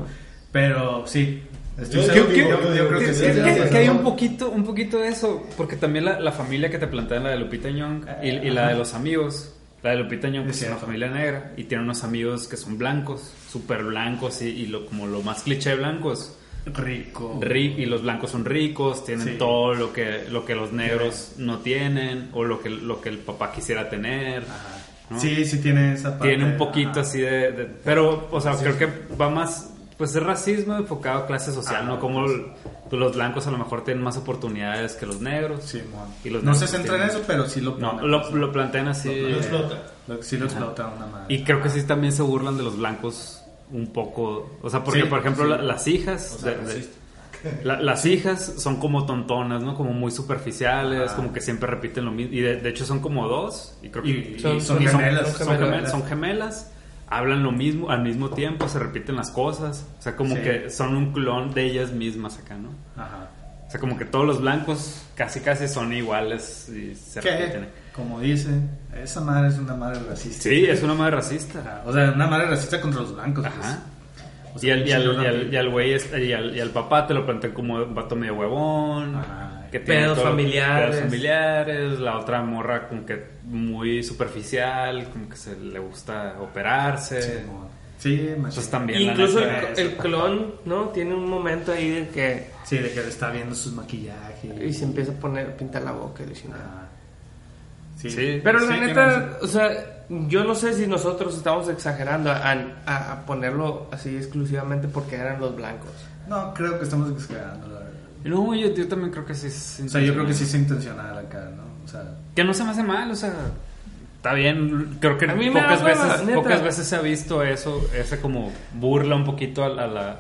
Pero sí. Yo- seguro- yo- yo, yo- yo yo- creo que sí. Que, que hay un poquito, un poquito de eso, porque también la, la familia que te plantean, la de Lupita Nyong y, y la de los amigos, la de Lupita Nyong pues, Es una familia negra y tiene unos amigos que son blancos, súper blancos y, y lo, como lo más cliché blancos. Rico. Ri- y los blancos son ricos, tienen Sí. todo lo que, lo que los negros no tienen o lo que, lo que el papá quisiera tener. Ajá. ¿no? Sí, sí tiene esa parte. Tiene un poquito ajá. así de, de- Pero, o sea, creo que va más... Pues es racismo enfocado a clase social, Ah, ¿no? Como pues los blancos a lo mejor tienen más oportunidades que los negros. Sí. Y los no se centra en tienen- eso, pero sí lo No, pone, lo, lo plantean así. Lo explota. Lo- sí lo explota una madre. Y creo que sí también se burlan de los blancos un poco, o sea, porque Sí, por ejemplo sí. la- las hijas, O sea, de- <laughs> la- las hijas son como tontonas, ¿no? Como muy superficiales, Ah. como que siempre repiten lo mismo. Y de, de hecho son como dos. Y creo que Y, y Son- son, son gemelas. son son, gemelas. gemel- son gemelas, hablan lo mismo al mismo tiempo, se repiten las cosas. O sea, como Sí. que son un clon de ellas mismas acá, ¿no? Ajá. O sea, como que todos los blancos casi casi son iguales y se Que, repiten. como dice, esa madre es una madre racista. Sí, es una madre racista. O sea, una madre racista contra los blancos. pues. Ajá. Y al, y al- y al- Peele. y al güey este- y al, y al papá te lo plantean como un vato medio huevón. Ajá. Que tiene Pedos todo- familiares. pedos familiares. La otra morra como que muy superficial, como que se le gusta operarse. Sí, Sí. Entonces también Incluso el, el clon, ¿no? Tiene un momento ahí de que... Sí, de que le está viendo sus maquillajes. Y se empieza a poner, a pintar la boca y decir, Ajá. Sí. Sí. Pero la Sí, neta, o sea, yo no sé si nosotros estamos exagerando a, a- a ponerlo así exclusivamente porque eran los blancos. No, creo que estamos exagerando, la verdad. No, yo, yo también creo que sí es O sea, yo creo que sí intencional. es intencional acá, ¿no? O sea, Que no se me hace mal, o sea, está bien. Creo que pocas veces, pocas veces se ha visto eso, ese como burla un poquito a, la- a la,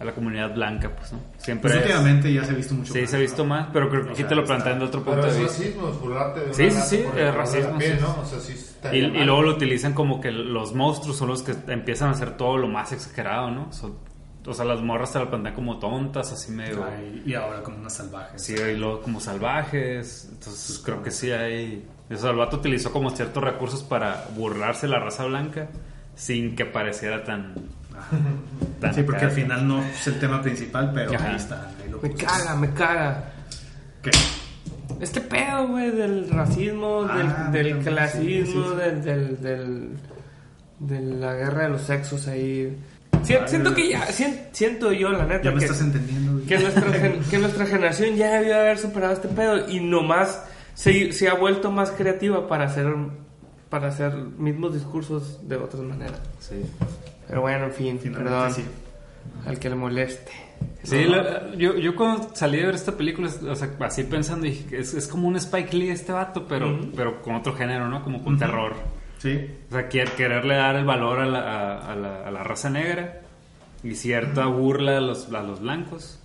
a la comunidad blanca, pues, ¿no? Siempre pues es- últimamente ya se ha visto mucho Sí, más, se ha visto ¿no? más, pero creo que O aquí sea, te lo plantean de otro punto Pero de es vista. racismo, es burlarte de Sí, sí, sí, es racismo, piel, sí. ¿no? O sea, sí está Y, luego lo utilizan como que los monstruos son los que empiezan a hacer todo lo más exagerado, ¿no? Son- o sea, las morras te lo plantean como tontas, así medio... Ay, y ahora como unas salvajes. Sí, y luego como salvajes. Entonces creo que sí hay. O sea, el vato utilizó como ciertos recursos para burlarse la raza blanca sin que pareciera tan. tan Sí, porque al final no es el tema principal, pero Ajá. ahí está. ahí lo Me caga, me caga. ¿Qué? Este pedo, güey, del racismo, Ah, del, del sí, clasismo, sí, sí. Del, del, del- de la guerra de los sexos ahí. Siento que ya, sien- siento yo, la neta, Ya me que, estás entendiendo. güey. que, nuestra, gen- que nuestra generación ya debió haber superado este pedo y nomás se, se ha vuelto más creativa para hacer, para hacer mismos discursos de otras maneras. Sí. Pero bueno, en fin, Finalmente perdón sí. al que le moleste. Sí, No. la- yo, yo cuando salí de ver esta película, o sea, así pensando, dije, que es, es como un Spike Lee este vato, pero, pero con otro género, ¿no? Como con terror. Sí. O sea, quer- quererle dar el valor a la, a, a la, a la raza negra y cierta burla a los, a los blancos,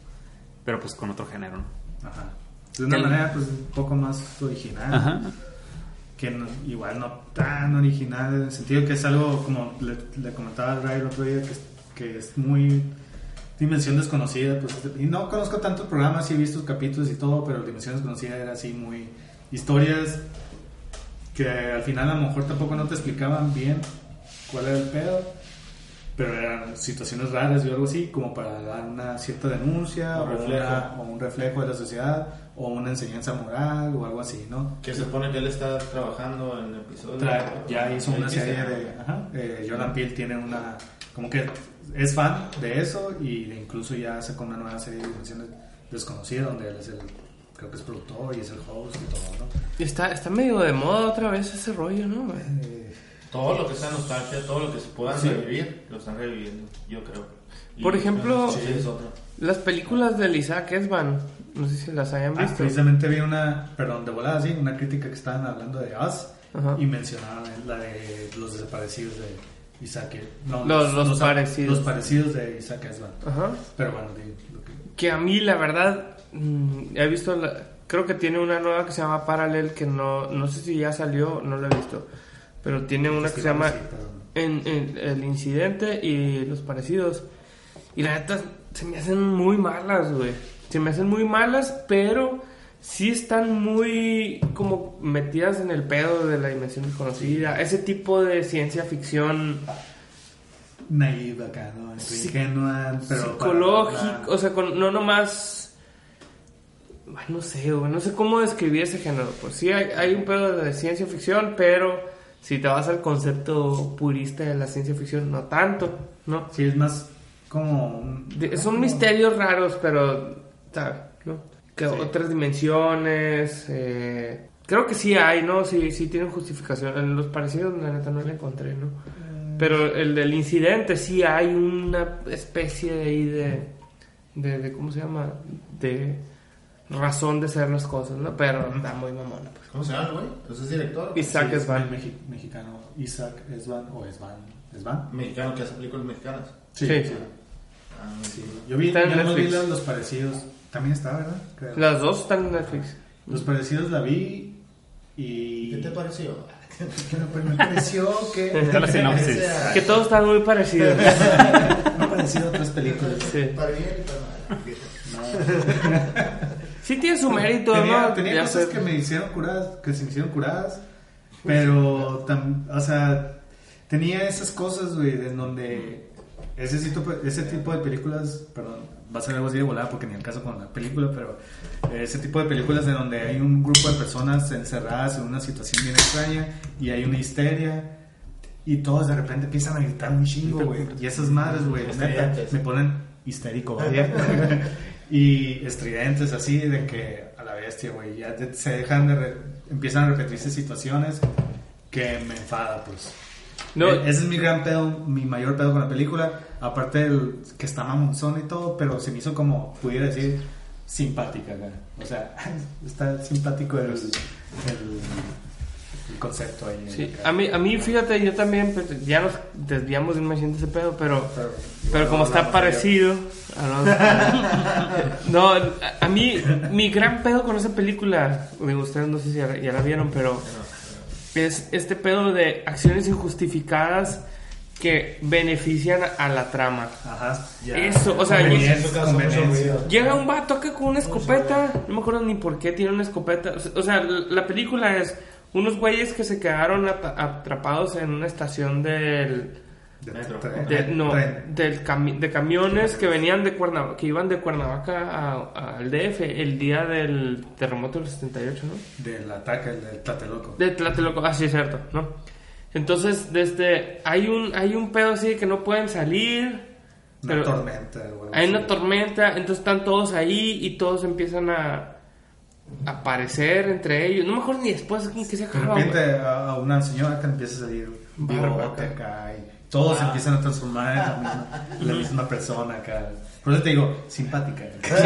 pero pues con otro género, ¿no? Ajá. De una El- manera, pues, un poco más original. Ajá. Que no- igual no tan original, en el sentido que es algo, como le, le comentaba a Ray el otro día, que, que es muy Dimensión Desconocida. Pues, y no conozco tantos programas, sí he visto capítulos y todo, pero Dimensión Desconocida era así muy... Historias que al final a lo mejor tampoco no te explicaban bien cuál era el pedo, pero eran situaciones raras y algo así, como para dar una cierta denuncia Un o, reflejo. una- o un reflejo de la sociedad o una enseñanza moral o algo así, ¿no? Que se supone que él está trabajando en episodios. Tra- ya hizo una serie de... Ajá, eh, Jordan Peele tiene una... Como que es fan de eso y de incluso ya sacó una nueva serie de Dimensiones Desconocidas donde él es el... Creo que es productor y es el host y todo, ¿no? Y Está, está medio de moda otra vez ese rollo, ¿no? Eh, Todo lo que sea nostalgia, todo lo que se pueda Sí. revivir, lo están reviviendo, yo creo. Y, Por ejemplo- sí, es otro. Las películas de Isaac Esban, no sé si las hayan ah, visto. precisamente vi una, perdón, de volada, sí, una crítica que estaban hablando de Us Ajá. y mencionaban la de los desaparecidos de Isaac. No, Los- los parecidos. Los parecidos de Isaac Esban. Ajá. Pero bueno, di lo que... Que a mí, la verdad, mm, he visto, la- creo que tiene una nueva que se llama Parallel, que no, no sé si ya salió, no la he visto. Pero tiene una que se llama en, en- El Incidente y Los Parecidos. Y la neta, se me hacen muy malas, güey. Se me hacen muy malas, pero sí están muy como metidas en el pedo de la dimensión desconocida. Ese tipo de ciencia ficción naive acá, ¿no? Ingenua, pero... psicológico, para- o sea, con, no nomás... Ay, No sé, güey, no sé cómo describir ese género. Pues sí, hay, hay un pedo de ciencia ficción, pero si te vas al concepto purista de la ciencia ficción, no tanto, ¿no? Sí, es más como... De- son como- misterios raros, pero, ¿sabes? ¿No? Que Sí. otras dimensiones. eh, creo que sí hay, ¿no? Sí, sí tienen justificación. En los parecidos, la neta, no la encontré, ¿no? Pero el del incidente, sí hay una especie de ahí de, de, de- ¿Cómo se llama? De razón de ser las cosas, ¿no? Pero está muy mamona, pues. ¿Cómo se llama, güey? ¿Entonces es director? Isaac Sí, es Esban. mexi- mexicano. Isaac Esban o Esban. ¿Les va? Mexicano que hace películas mexicanas. Sí. Ah, sí. Yo vi, yo no vi los parecidos. También está, ¿verdad? Creo. Las dos están en Netflix. Los parecidos la vi y... ¿Qué te pareció? <laughs> Bueno, pues me pareció que... <laughs> <laughs> Que todos están muy parecidos. me ha parecido otras películas. Sí. Para bien y para mal. Sí tiene su mérito, tenía, ¿no? tenía Ya cosas sé. que me hicieron curadas, que se me hicieron curadas, pero, tam- o sea, tenía esas cosas, güey, en donde ese tipo, ese tipo de películas, perdón, va a ser algo así de volada porque ni el caso con la película, pero eh, ese tipo de películas en donde hay un grupo de personas encerradas en una situación bien extraña y hay una histeria. Y todos de repente empiezan a gritar un chingo, güey. Y esas madres, güey, me ponen histérico, vaya. <laughs> y estridentes así de que a la bestia, güey, ya se dejan de re- empiezan a repetirse situaciones que me enfada, pues. No. E- ese es mi gran pedo, mi mayor pedo con la película, aparte del que está mamonzón y todo, pero se me hizo como pudiera decir simpática. O sea, <laughs> está simpático el, el, el concepto ahí. Sí, a mí, a mí, fíjate, yo también, pues, ya nos desviamos de un machín de ese pedo, pero, pero como está parecido, <laughs> no, a, mí, mi gran pedo con esa película, digo, ustedes no sé si ya, ya la vieron, pero es este pedo de acciones injustificadas que benefician a la trama. Ajá. Eso, o sea, ruido. Llega un vato acá con una escopeta, no me acuerdo ni por qué tiene una escopeta. O sea- la película es unos güeyes que se quedaron atrapados en una estación del... De- Metro. de- no, del cami- de camiones que venían de Cuernavaca, que iban de Cuernavaca al DF el día del terremoto del 78, ¿no? Del ataque, el del Tlatelolco. De Tlatelolco, ah, sí, es cierto, ¿no? Entonces, desde, hay un, hay un pedo así de que no pueden salir. Una pero- tormenta, güey. hay una tormenta, entonces están todos ahí y todos empiezan a aparecer entre ellos. No me acuerdo ni después qué se De acaba. repente güey. a, una señora que empieza a salir Barba acá y todos se empiezan a transformar en la misma, la misma persona acá. Por eso te digo, simpática. <laughs>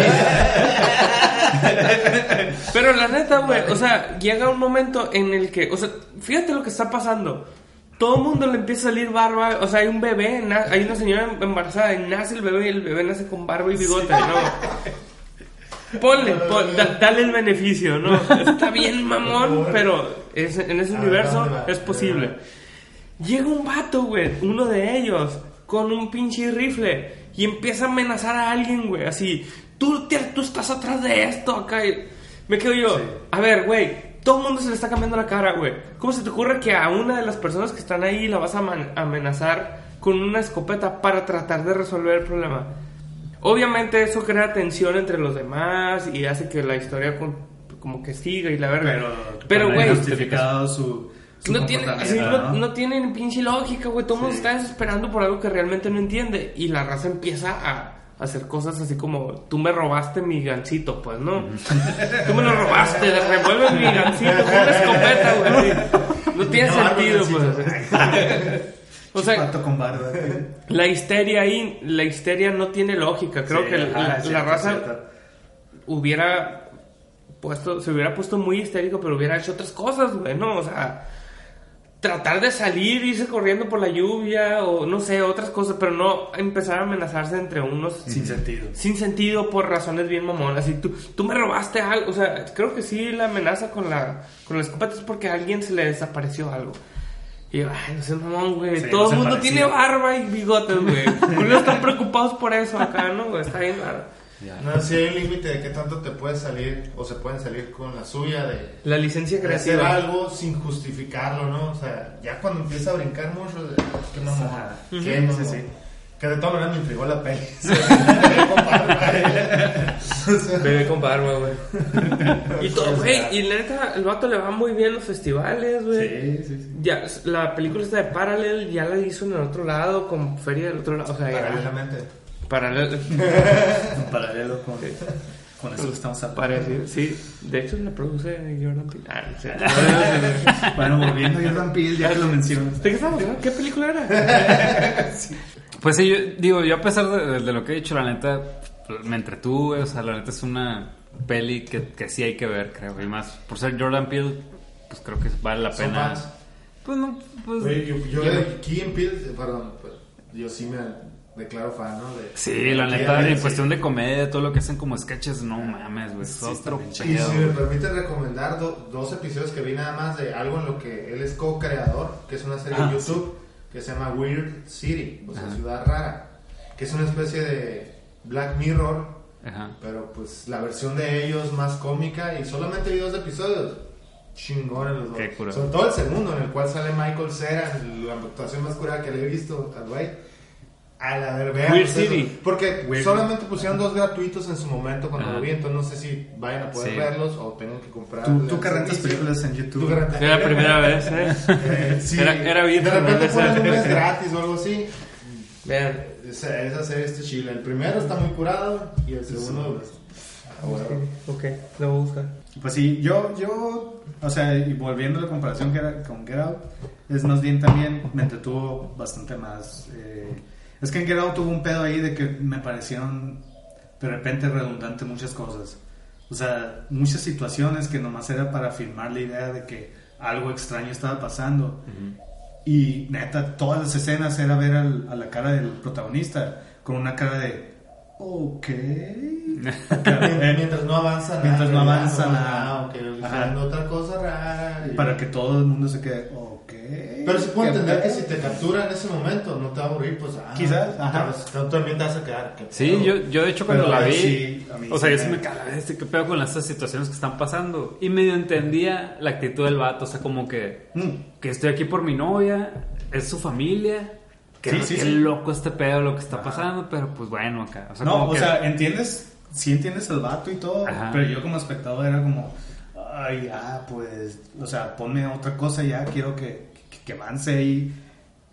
Pero la neta, güey, o sea, llega un momento en el que, o sea, fíjate lo que está pasando. Todo el mundo le empieza a salir barba, o sea, hay un bebé, na- hay una señora embarazada, y nace el bebé y el bebé nace con barba y bigote, ¿no? Ponle, <laughs> pon- da- dale el beneficio, ¿no? <laughs> Está bien mamón, pero es- en ese universo es posible. Llega un vato, güey, uno de ellos, con un pinche rifle y empieza a amenazar a alguien, güey, así, tú, te- tú estás atrás de esto, acá. y me quedo yo, a ver, güey, todo el mundo se le está cambiando la cara, güey. ¿Cómo se te ocurre que a una de las personas que están ahí la vas a amenazar con una escopeta para tratar de resolver el problema? Obviamente eso crea tensión entre los demás y hace que la historia con- como que siga y la verga. Pero, güey, justificado su, su no tiene, así no, ¿no? no tiene ni pinche lógica, güey. Todo el mundo está desesperando por algo que realmente no entiende. Y la raza empieza a hacer cosas así como: Tú me robaste mi gancito, pues, ¿no? <laughs> Tú me lo robaste, revuelve mi gancito con una escopeta, güey. No tiene No, sentido, pues. <laughs> O sea, con barba. la histeria ahí, la histeria no tiene lógica. Creo Sí, que la, ajá, la cierto, raza cierto. hubiera puesto, se hubiera puesto muy histérico, pero hubiera hecho otras cosas, güey, ¿no? O sea, tratar de salir, irse corriendo por la lluvia, o no sé, otras cosas, pero no empezar a amenazarse entre unos Sin sentido. sin sentido por razones bien mamonas. Y tú, tú me robaste algo, o sea, creo que sí la amenaza con la, con la escopeta es porque a alguien se le desapareció algo. Y yo, ay, no sé, mamón, güey. Sí, Todo el no se mundo tiene barba y bigotes, güey. Unos están preocupados por eso acá, ¿no? güey? Está bien raro. No, si hay un límite de qué tanto te puedes salir o se pueden salir con la suya de, La licencia de hacer creativa. algo sin justificarlo, ¿no? O sea, ya cuando empieza a brincar mucho, de, qué mamón, Ajá. qué Sí, mamón. sí, sí. Que de todas maneras me intrigó la peli. <laughs> Bebé con barba, güey. y todo, güey. Y la neta, el vato le va muy bien en los festivales, güey. Sí, sí, sí. Ya, la película está de Parallel, ya la hizo en el otro lado, con Feria del otro lado. O sea, ya. Paralelamente. Paralel. En <laughs> paralelo con, con eso que estamos hablando. Parecido, sí. De hecho, la produce Jordan Peele. Ah. <laughs> Bueno, volviendo a Jordan Peele, ya que lo mencionas. ¿De qué estamos hablando? ¿Qué película era? <laughs> Pues sí, yo, digo, yo a pesar de, de lo que he dicho, la neta, me entretuve, o sea, la neta es una peli que, que sí hay que ver, creo, y más, por ser Jordan Peele, pues creo que vale la Son pena. fans. Pues no, pues... Oye, yo, yo de Key and Peele, perdón, pues, yo sí me declaro fan, ¿no? De, Sí, la neta, en Peele, cuestión sí. de comedia, todo lo que hacen como sketches, no mames, güey. Es otro Y si me permite recomendar do- dos episodios que vi nada más de algo en lo que él es co-creador, que es una serie Ah, de YouTube que se llama Weird City, o sea, Ciudad Rara, que es una especie de Black Mirror, Ajá. pero pues la versión de ellos más cómica y solamente vi dos episodios. Chingones los dos. Sobre todo el segundo, en el cual sale Michael Cera, la actuación más curada que le he visto al güey. A la ver, vean Weird ustedes, City. Porque Weird. solamente pusieron dos gratuitos en su momento cuando Ajá. lo vi, entonces no sé si vayan a poder Sí. verlos o tengan que comprar. Tú, tú que rentas películas en YouTube. rentas- Es la primera vez, ¿eh? <laughs> Eh, sí. Era- era bien De repente ponen un mes gratis o algo así. Vean. Esa, esa serie este chile. El primero está muy curado y el segundo. pues, ah, bueno. Ok, lo voy a buscar. Pues sí, yo, yo, o sea, y volviendo a la comparación que era con Get Out, es más bien también me entretuvo bastante más. eh, es que en Get Out tuvo un pedo ahí de que me parecieron de repente redundante muchas cosas. O sea, muchas situaciones que nomás era para filmar la idea de que algo extraño estaba pasando. Y neta, todas las escenas era ver al- a la cara del protagonista con una cara de, ok. Mien- <laughs> Mientras no avanza nada. Mientras no avanza Ah, nada. ok, Ajá. haciendo otra cosa rara. y- para que todo el mundo se quede, Pero se puede ¿Qué entender que si te captura en ese momento, no te va a aburrir, pues. ah, Quizás, ajá. pues, Tú también te vas a quedar. ¿qué Sí, yo, yo de hecho cuando Pero la vi, sí, a mí o sea, sí yo sí me- cagaba, este, ¿qué pedo con estas situaciones que están pasando? Y medio entendía la actitud del vato, o sea, como que, Mm. que estoy aquí por mi novia, es su familia, que Sí, sí, qué sí. loco este pedo, lo que está pasando, pero pues bueno, acá. O sea, No, como o que- sea, entiendes, sí entiendes el vato y todo, Ajá. pero yo como espectador era como, ay, ya, pues, o sea, ponme otra cosa ya, quiero que, que, que avance ahí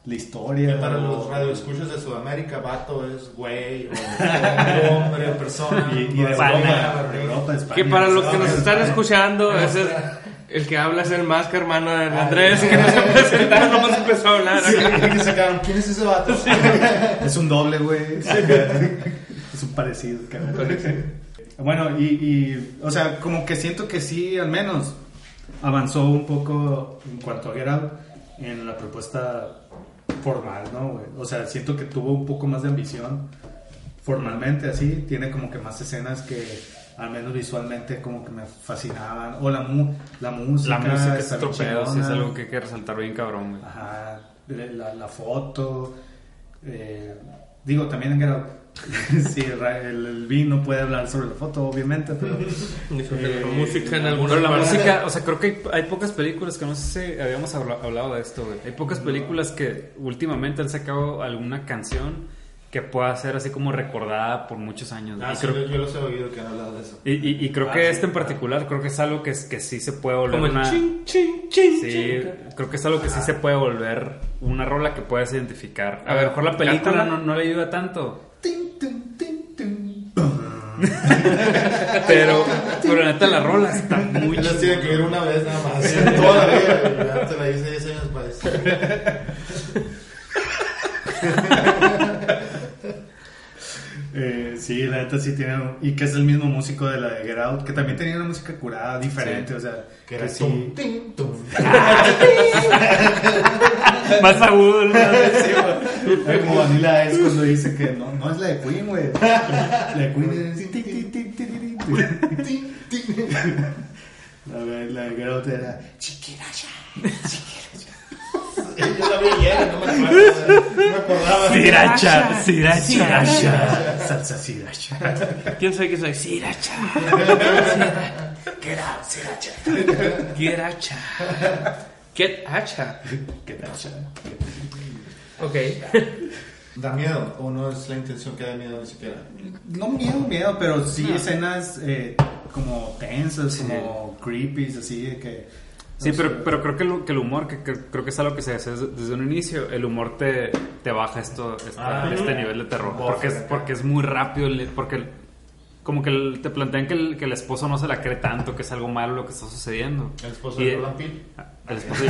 la historia. Que para o- los radioescuchos de Sudamérica, vato es güey, o hombre, o persona. Y, y de España, Europa, de Europa, de España. Que para los que Ah, nos es- están escuchando, es el que habla es el más hermano de Andrés, que nos ha presentado, nomás empezó a hablar. Sí, que se quedaron, ¿Quién es ese vato? Es un doble, güey. es un parecido. Bueno, y, y, o sea, como que siento que sí, al menos, avanzó un poco en cuanto a Get Out en la propuesta formal, ¿no, güey? O sea, siento que tuvo un poco más de ambición formalmente, así. Tiene como que más escenas que, al menos visualmente, como que me fascinaban. O la, mu la música. la música es pedo, sí, es algo que hay que resaltar bien cabrón, güey. Ajá, la, la foto. eh, digo, también. <laughs> sí, el, el Vi no puede hablar sobre la foto, obviamente, pero. <laughs> La eh, música en la algunas Pero la música, o sea, creo que hay, hay pocas películas que no sé si habíamos habla- hablado de esto, güey. Hay pocas películas que últimamente han sacado alguna canción que pueda ser así como recordada por muchos años. Ah, sí, creo, yo, yo los he oído que han hablado de eso. y, y- y creo Ah, que sí, este en particular, creo que es algo que, es- que sí se puede volver Como el una... chin, chin, chin, Sí, creo que es algo que sí se puede volver una rola que puedes identificar. A A lo mejor la película no le ayuda tanto, Tin, tin, tin, tin. pero, pero la neta la rola está muy las chingona. tiene que ir una vez nada más. Toda la vida. te la hice 10 años después. <laughs> Eh, sí, la neta sí tiene. Y que es el mismo músico de la de Get Out, que también tenía una música curada, diferente, o sea. Que era sí. tum, tum. <laughs> Más agudo, ¿no? Es como Vanilla Ice cuando dice que no, no es la de Queen, güey. La de Queen es. Tin, tin. La de, la de Get Out era. Chiquiracha. Yo la vi ayer, no me acuerdo. No me acordaba. Sriracha, sriracha. Salsa sriracha. ¿Quién soy que soy? Siracha. Get out, Siracha. Get hacha. Get hacha. Qué tacha. Ok. <laughs> ¿Da miedo? ¿O no es la intención que da miedo ni siquiera? No miedo, miedo, pero sí escenas eh, como tensas, como creepy, así de que. Sí, no pero, sé. pero creo que el, que el humor, que, que- creo que es algo que se hace desde, desde un inicio, el humor te, te baja esto, esta- Ah, este nivel de terror. Porque es, porque es muy rápido, el- porque como que el- te plantean que el, que el esposo no se la cree tanto, que es algo malo lo que está sucediendo. El esposo Y- de Jordan Peele. El esposo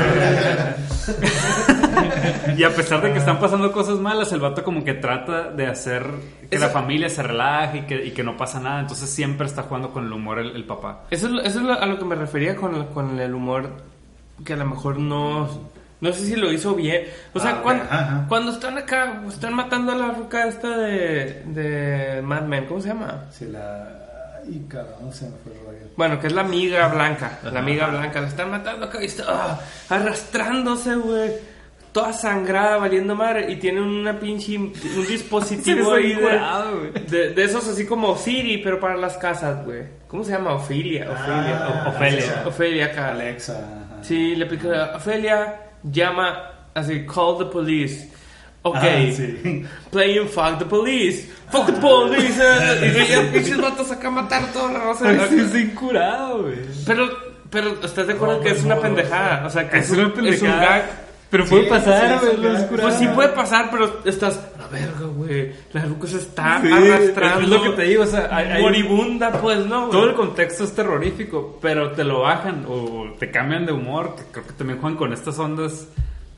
y a pesar de que están pasando cosas malas, el vato como que trata de hacer que Eso- la familia se relaje y que, y que no pasa nada. Entonces siempre está jugando con el humor el, el papá. Eso es, lo- eso es lo- a lo que me refería con el, con el humor que a lo mejor no, No sé si lo hizo bien. O sea, Ah, ok, cuando, ajá, ajá. cuando están acá, están matando a la ruca esta de, de Mad Men, ¿cómo se llama? Sí, la... Cabrón, se me fue el rollo. Bueno, que es la amiga blanca. La amiga blanca. La están matando acá y está ah, arrastrándose, güey. Toda sangrada, valiendo madre. Y tiene una pinche. Un dispositivo <laughs> ahí de, de, de esos así como Siri, pero para las casas, güey. ¿Cómo se llama? Ah, O- Ofelia. Alexa. Ofelia acá. Alexa. ajá. Sí, le pica. Ofelia llama así, call the police. Ok. Ah, sí. <laughs> Playing fuck the police. Fuck the police. <laughs> <laughs> y ya pinches vatos acá a matar a toda la raza. Es incurado, güey. Pero, pero, ¿estás de acuerdo No, que es pues, una no, pendejada? O sea, que Es es, una un, es un pendejada. gag. Pero puede Sí, pasar, sí, güey. sí, sí. Pues sí puede pasar, pero estás... La verga, güey. La ruca se está Sí, arrastrando. es lo que te digo, o sea, hay- hay- moribunda, pues, ¿no? güey? Todo el contexto es terrorífico, pero te lo bajan o te cambian de humor, que creo que también juegan con estas ondas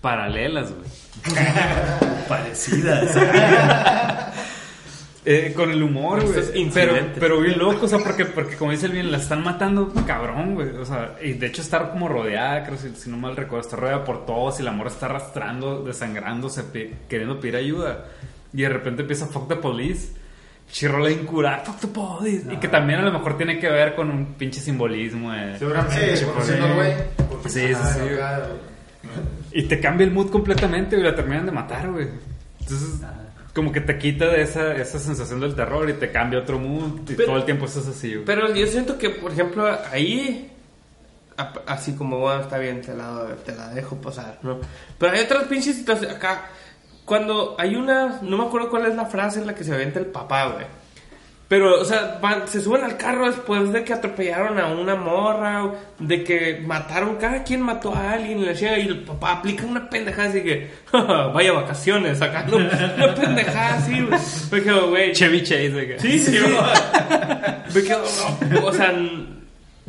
paralelas, güey. <laughs> Parecidas. <laughs> Eh, con el humor, güey. Pero, pero bien loco, o sea, porque, porque como dice el bien, la están matando cabrón, güey. O sea, y de hecho estar como rodeada, creo, si, si no mal recuerdo, está rodeada por todos y la morra está arrastrando, desangrándose, queriendo pedir ayuda. Y de repente empieza Fuck the Police. Chirrola incurada, Fuck the Police. Y que también a lo mejor tiene que ver con un pinche simbolismo. de- Seguramente, Sí, güey. porque- Sí, sí, ah, sí. Y te cambia el mood completamente, güey. La terminan de matar, güey. Entonces, como que te quita de esa, esa sensación del terror y te cambia otro mood. Y Pero- todo el tiempo estás así, güey. Pero yo siento que, por ejemplo, ahí, así como, bueno, está bien, te la, te la dejo pasar, ¿no? Pero hay otras pinches situaciones acá. Cuando hay una, no me acuerdo cuál es la frase en la que se avienta el papá, güey. Pero, o sea, van- se suben al carro después de que atropellaron a una morra, de que mataron, cada quien mató a alguien, y la chinga, y el papá aplica una pendejada así que, <laughs> vaya vacaciones, acá, ¿no? una pendejada así, güey. Me quedo, güey, Chevy Chase, güey. Sí, sí, <laughs> Me quedo, no, o sea,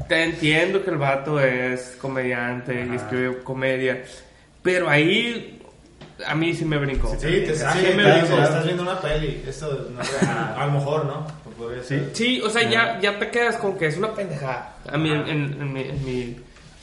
te entiendo que el vato es comediante y escribe comedia, pero ahí a mí sí me brincó. Sí, te sí, me estás, brincó. estás viendo una peli. Eso no. A lo mejor, ¿no? Podría ser. Sí, o sea, ya, ya te quedas con que es una pendejada. A mí, en, en- en mi, en mi-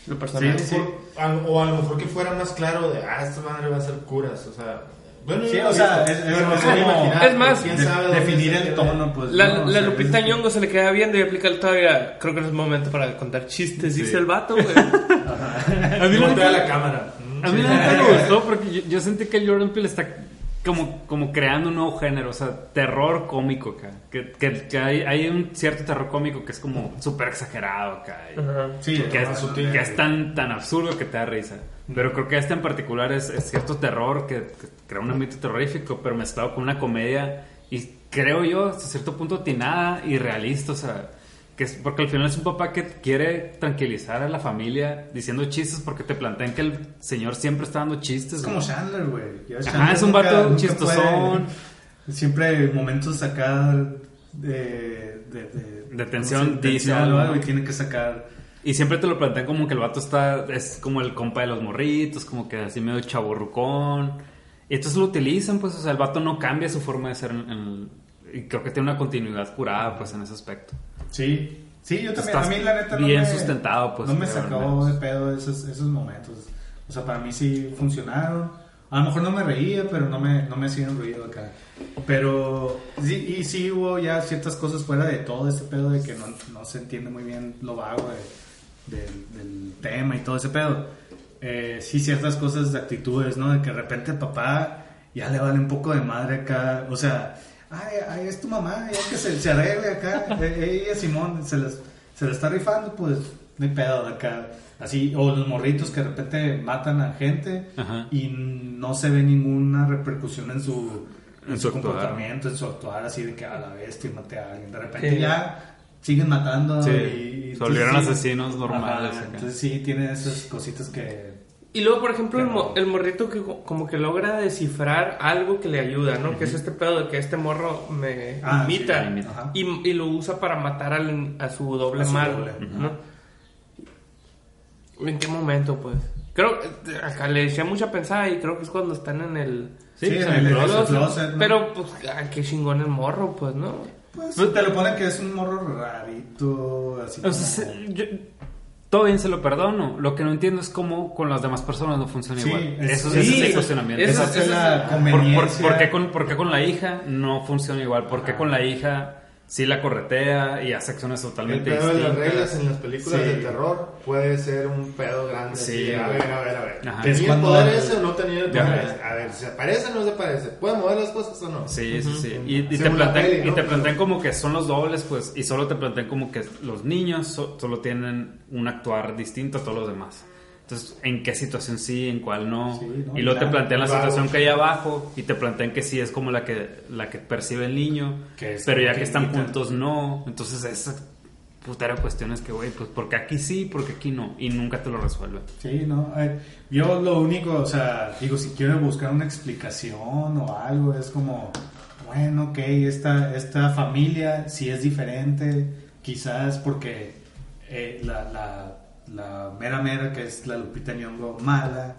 lo personal. Sí, sí. A- o a lo mejor que fuera más claro de, ah, esta madre va a ser curas, o sea. Bueno, Sí, yo no o sea, es- como- imaginar, es más, De- definir el tono, pues. La, ¿no? O la sea, Lupita Nyong'o se le queda viendo y aplica el todavía. Creo que no es momento para contar chistes, dice el vato, güey. A mí Y la la cámara. A mí la me gustó porque yo, yo sentí que Jordan Peele está como, como creando un nuevo género, o sea, terror cómico acá. Que, que, que hay, hay un cierto terror cómico que es como súper exagerado acá. y- Ajá. Sí, que, es, sutil. que es tan, tan absurdo que te da risa. Pero creo que este en particular es, es cierto terror que, que crea un ambiente terrorífico, pero mezclado con una comedia y creo yo hasta cierto punto atinada y realista, o sea, que es, porque al final es un papá que quiere tranquilizar a la familia diciendo chistes porque te plantean que el señor siempre está dando chistes. Es como. Chandler, güey. Ajá, es un nunca- vato chistosón. puede- Siempre hay momentos acá de... De, de, De tensión, o algo y tiene que sacar... Y siempre te lo plantean como que el vato está, es como el compa de los morritos, como que así medio chaburrucón. Y entonces lo utilizan, pues, o sea, el vato no cambia su forma de ser. en- en- y creo que tiene una continuidad curada, pues, en ese aspecto. Sí, sí, yo también. Estás a mí la neta bien no me, sustentado, pues, No me sacó de pedo esos, esos momentos. O sea, para mí sí funcionaron. A lo mejor no me reía, pero no me, no me hacían ruido acá. Pero sí, y sí hubo ya ciertas cosas fuera de todo este pedo de que no, no se entiende muy bien lo vago de- del- del tema y todo ese pedo. Eh, sí, ciertas cosas de actitudes, ¿no? De que de repente el papá ya le vale un poco de madre acá. O sea, ay, ay, es tu mamá, ya que se, se arregle acá. Eh, Ella, Simón, se las, se la está rifando, pues no hay pedo de acá. Así, o los morritos que de repente matan a gente Ajá. y no se ve ninguna repercusión en su, en En su su actuar. comportamiento, en su actuar, así de que a la bestia maté a alguien. De repente Sí. ya siguen matando Sí, y, se volvieron asesinos normales Ajá, entonces sí, tiene esas cositas que... Y luego, por ejemplo, el, mo- el morrito que co- como que logra descifrar algo que le ayuda, ¿no? Que es este pedo de que este morro me Ah, imita, sí, y, y lo usa para matar al- a su doble A su mal, doble, ¿no? ¿En qué momento, pues? Creo que acá le decía mucha pensada y creo que es cuando están en el... Sí, Sí, en en el- el closet. ¿no? Pero, pues, ah, qué chingón el morro, pues, ¿no? Pues te lo ponen que es un morro rarito, así O como... sea, se- yo- todo bien se lo perdono. Lo que no entiendo es cómo con las demás personas no funciona Sí, igual. es- Eso, sí, ese es el cuestionamiento. eso- Esa es la es- por, por- conveniencia. por qué con, por qué con la hija no funciona igual? ¿Por qué con la hija sí la corretea y hace acciones El totalmente pedo de las distintas? reglas en las películas Sí. de terror puede ser un pedo grande. Sí, a ver, a ver, a ver. Ajá. ¿Tenía el cuando- poder ese o no tenía el poder ese? A ver, ¿se parece o no se parece? ¿Puede mover las cosas o no? Sí, sí, sí. Y, y te plantean, peli, y ¿no? te plantean como que son los dobles, pues, y solo te plantean como que los niños so- solo tienen un actuar distinto a todos los demás. Entonces, ¿en qué situación sí, en cuál no? Sí, no, y luego te plantean la claro. situación que hay abajo y te plantean que sí es como la que, la que percibe el niño, es pero ya que que están juntos no. Entonces, esa putera cuestión es que, güey, pues, porque aquí sí, porque aquí no? Y nunca te lo resuelven. Sí, no. eh, yo lo único, o sea, digo, si quiero buscar una explicación o algo, es como, bueno, ok, esta, esta familia sí es diferente, quizás porque eh, la, la, la mera mera, que es la Lupita Nyong'o mala,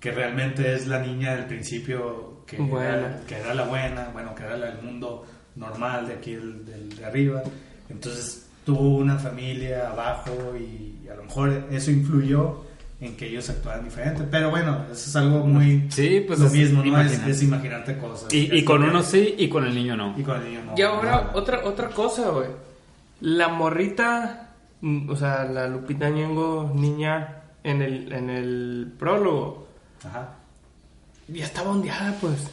que realmente es la niña del principio que, Buena. era, que era la buena, bueno, que era la del mundo normal de aquí del, del- de arriba. Entonces tuvo una familia abajo y a lo mejor eso influyó en que ellos actuaran diferente. Pero bueno, eso es algo muy Sí, pues lo es mismo, ¿no? Es, es imaginarte cosas. Y, y con uno sí y con el niño no. Y con el niño no. Y ahora, no. otra, otra cosa, güey. La morrita, o sea, la Lupita Ñengo niña en el, en el prólogo, Ajá. ya estaba ondeada, pues.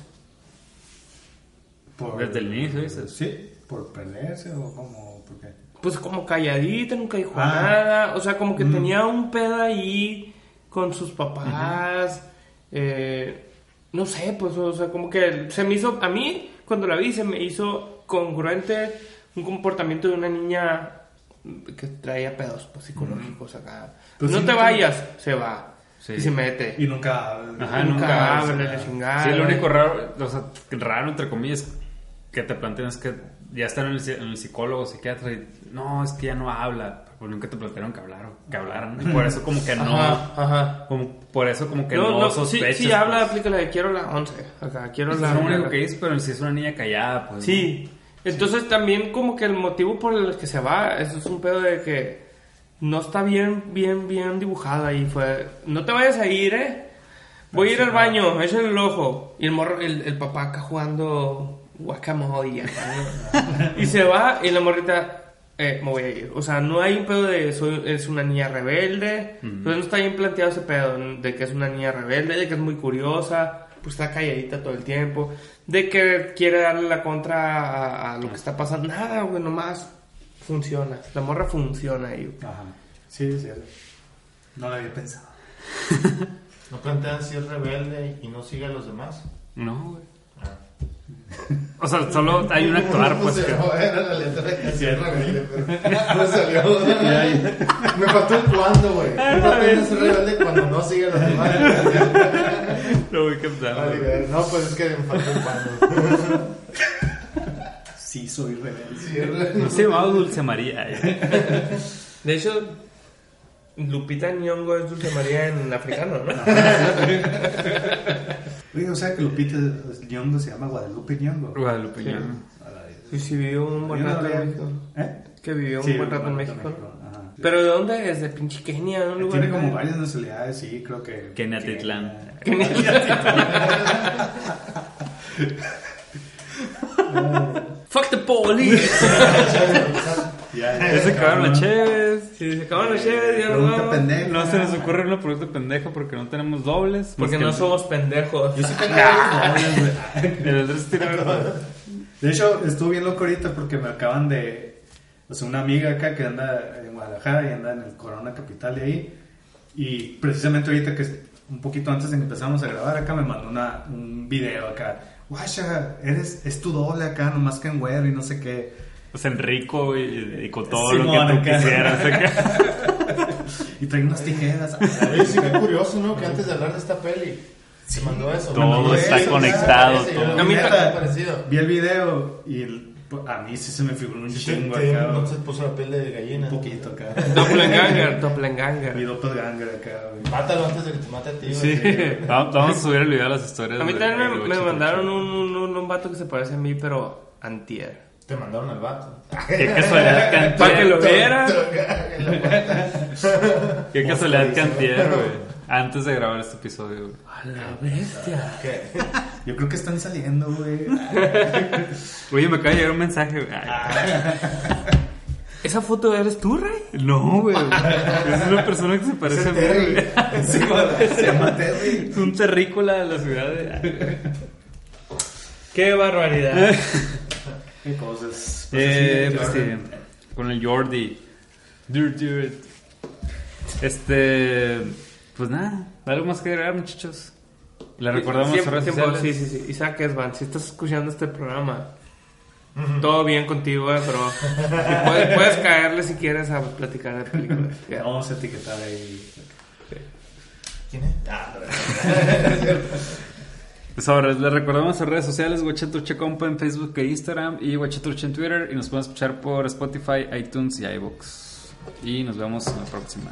Por- Desde el inicio, dices. Sí, por perderse o como, ¿por qué? Pues como calladita, nunca dijo Ah. nada. O sea, como que Mm. tenía un pedo ahí con sus papás. eh, no sé, pues, o sea, como que se me hizo, a mí, cuando la vi, se me hizo congruente un comportamiento de una niña que traía pedos pues, psicológicos acá. Pues no sí, te vayas, se va. Sí. Y se mete. Y nunca. Ajá, nunca abre la chingada. Sí, lo único raro, o sea, raro entre comillas, que te plantean es que ya están en el, en el psicólogo, psiquiatra, y no, es que ya no habla, pero nunca te plantearon que hablaron, que hablaran, y por eso como que no, Ajá, ajá. como por eso como que No, no, no, sospechas. sí, habla, pues. aplica la de quiero la 11. Acá, quiero Pues la. es lo único que dice, pero si es una niña callada, pues. Sí. Entonces también como que el motivo por el que se va, eso es un pedo de que no está bien, bien, bien dibujada y fue, no te vayas a ir, eh. Voy a ir al baño, échale el ojo. Y el morro, el, el papá acá jugando guacamole. <laughs> y se va y la morrita, eh, me voy a ir. O sea, no hay un pedo de soy, es una niña rebelde. Entonces no está bien planteado ese pedo de que es una niña rebelde, de que es muy curiosa, pues está calladita todo el tiempo. De que quiere darle la contra a, a lo que está pasando. Nada, güey, nomás funciona. La morra funciona ahí. güey. Ajá. Sí, sí. No lo había pensado. <laughs> ¿No plantean si es rebelde y no sigue a los demás? No, güey. O sea, solo hay un actuar, <laughs> pues, que... Era la letra de rebelde, pero no salió. Me faltó el cuándo, güey. No tienes ser rebelde cuando no sigue los demás. <laughs> Lo voy a. No, pues es que me faltó el cuándo. Sí, soy rebelde. Sí, es rebelde. No se llamaba Dulce María. eh. De hecho, Lupita Nyong'o es Dulce María en africano, ¿no? <laughs> Oye, o sea que Lupita Nyong'o se llama Guadalupe Nyong'o. Guadalupe vez. Sí, sí, vivió un buen rato en México. ¿Eh? Que vivió un buen rato en México. ¿Pero de dónde es? ¿De pinche Kenia? ¿Un lugar Tiene como varias nacionalidades, sí, creo que. Kenia Titlán. <laughs> Fuck the police. <laughs> Ya, Ya se acabaron las cheves. Si se acaban los cheves, ya Pregunta no. pendeja. No se nos ocurre una pregunta pendeja porque no tenemos dobles. Porque no el- somos pendejos. Yo sí tengo güey. El Andrés tiene verdad. De hecho, estuve bien loco ahorita porque me acaban de. O sea, una amiga acá que anda en Guadalajara y anda en el Corona Capital de ahí. Y precisamente ahorita que un poquito antes de que empezamos a grabar acá me mandó una, un video acá. Guasha, eres, es tu doble acá, nomás que en güero y no sé qué. Pues Enrico y, y con todo Simón, lo que tú quisieras. <laughs> Y trae unas tijeras. Sí, qué curioso, ¿no? Que antes de hablar de esta peli, se mandó eso. Todo Mandó está eso, conectado, parece, todo. yo lo A mí vi, ta- está parecido. Vi el video y el- a mí sí se me figuró un Sí, chingo te- acá. no se puso la piel de gallina. Un poquito acá. Doppelganger, <laughs> Mi Doppelganger. doppelganger acá, güey. Mátalo antes de que te mate a ti. güey. Sí. <laughs> Vamos vamos a subir el video a las historias. A mí también de me, mandaron un, un, un, un vato que se parece a mí, pero antier. Te mandaron al vato. Qué casualidad que <laughs> Para que lo antes- viera. Qué casualidad que antier, güey. Antes de grabar este episodio, güey. A la bestia. Yo creo que están saliendo, güey. <laughs> Oye, me acaba de llegar un mensaje, güey. <laughs> ¿Esa foto eres tú, Ray? No, güey. Es una persona que se parece a mí, se llama Terry. Es un terrícola de la ciudad. de- ¡Qué barbaridad! Qué cosas. Eh, pues sí, con el Jordi. Dirt, dirt. Este. Pues nada, algo más que agregar, muchachos. Le recordamos Siempre, siempre. Sí, sí, sí. Isaac Esban, si estás escuchando este programa, todo bien contigo, eh, pero y puedes, <laughs> puedes caerle si quieres a platicar de películas. Vamos a etiquetar ahí. ¿Quién es? Ah, Pues <laughs> ahora, les recordamos sus redes sociales, Guachetruche Compa en Facebook e Instagram y Guachetruche en Twitter. Y nos pueden escuchar por Spotify, iTunes y iVoox. Y nos vemos en la próxima.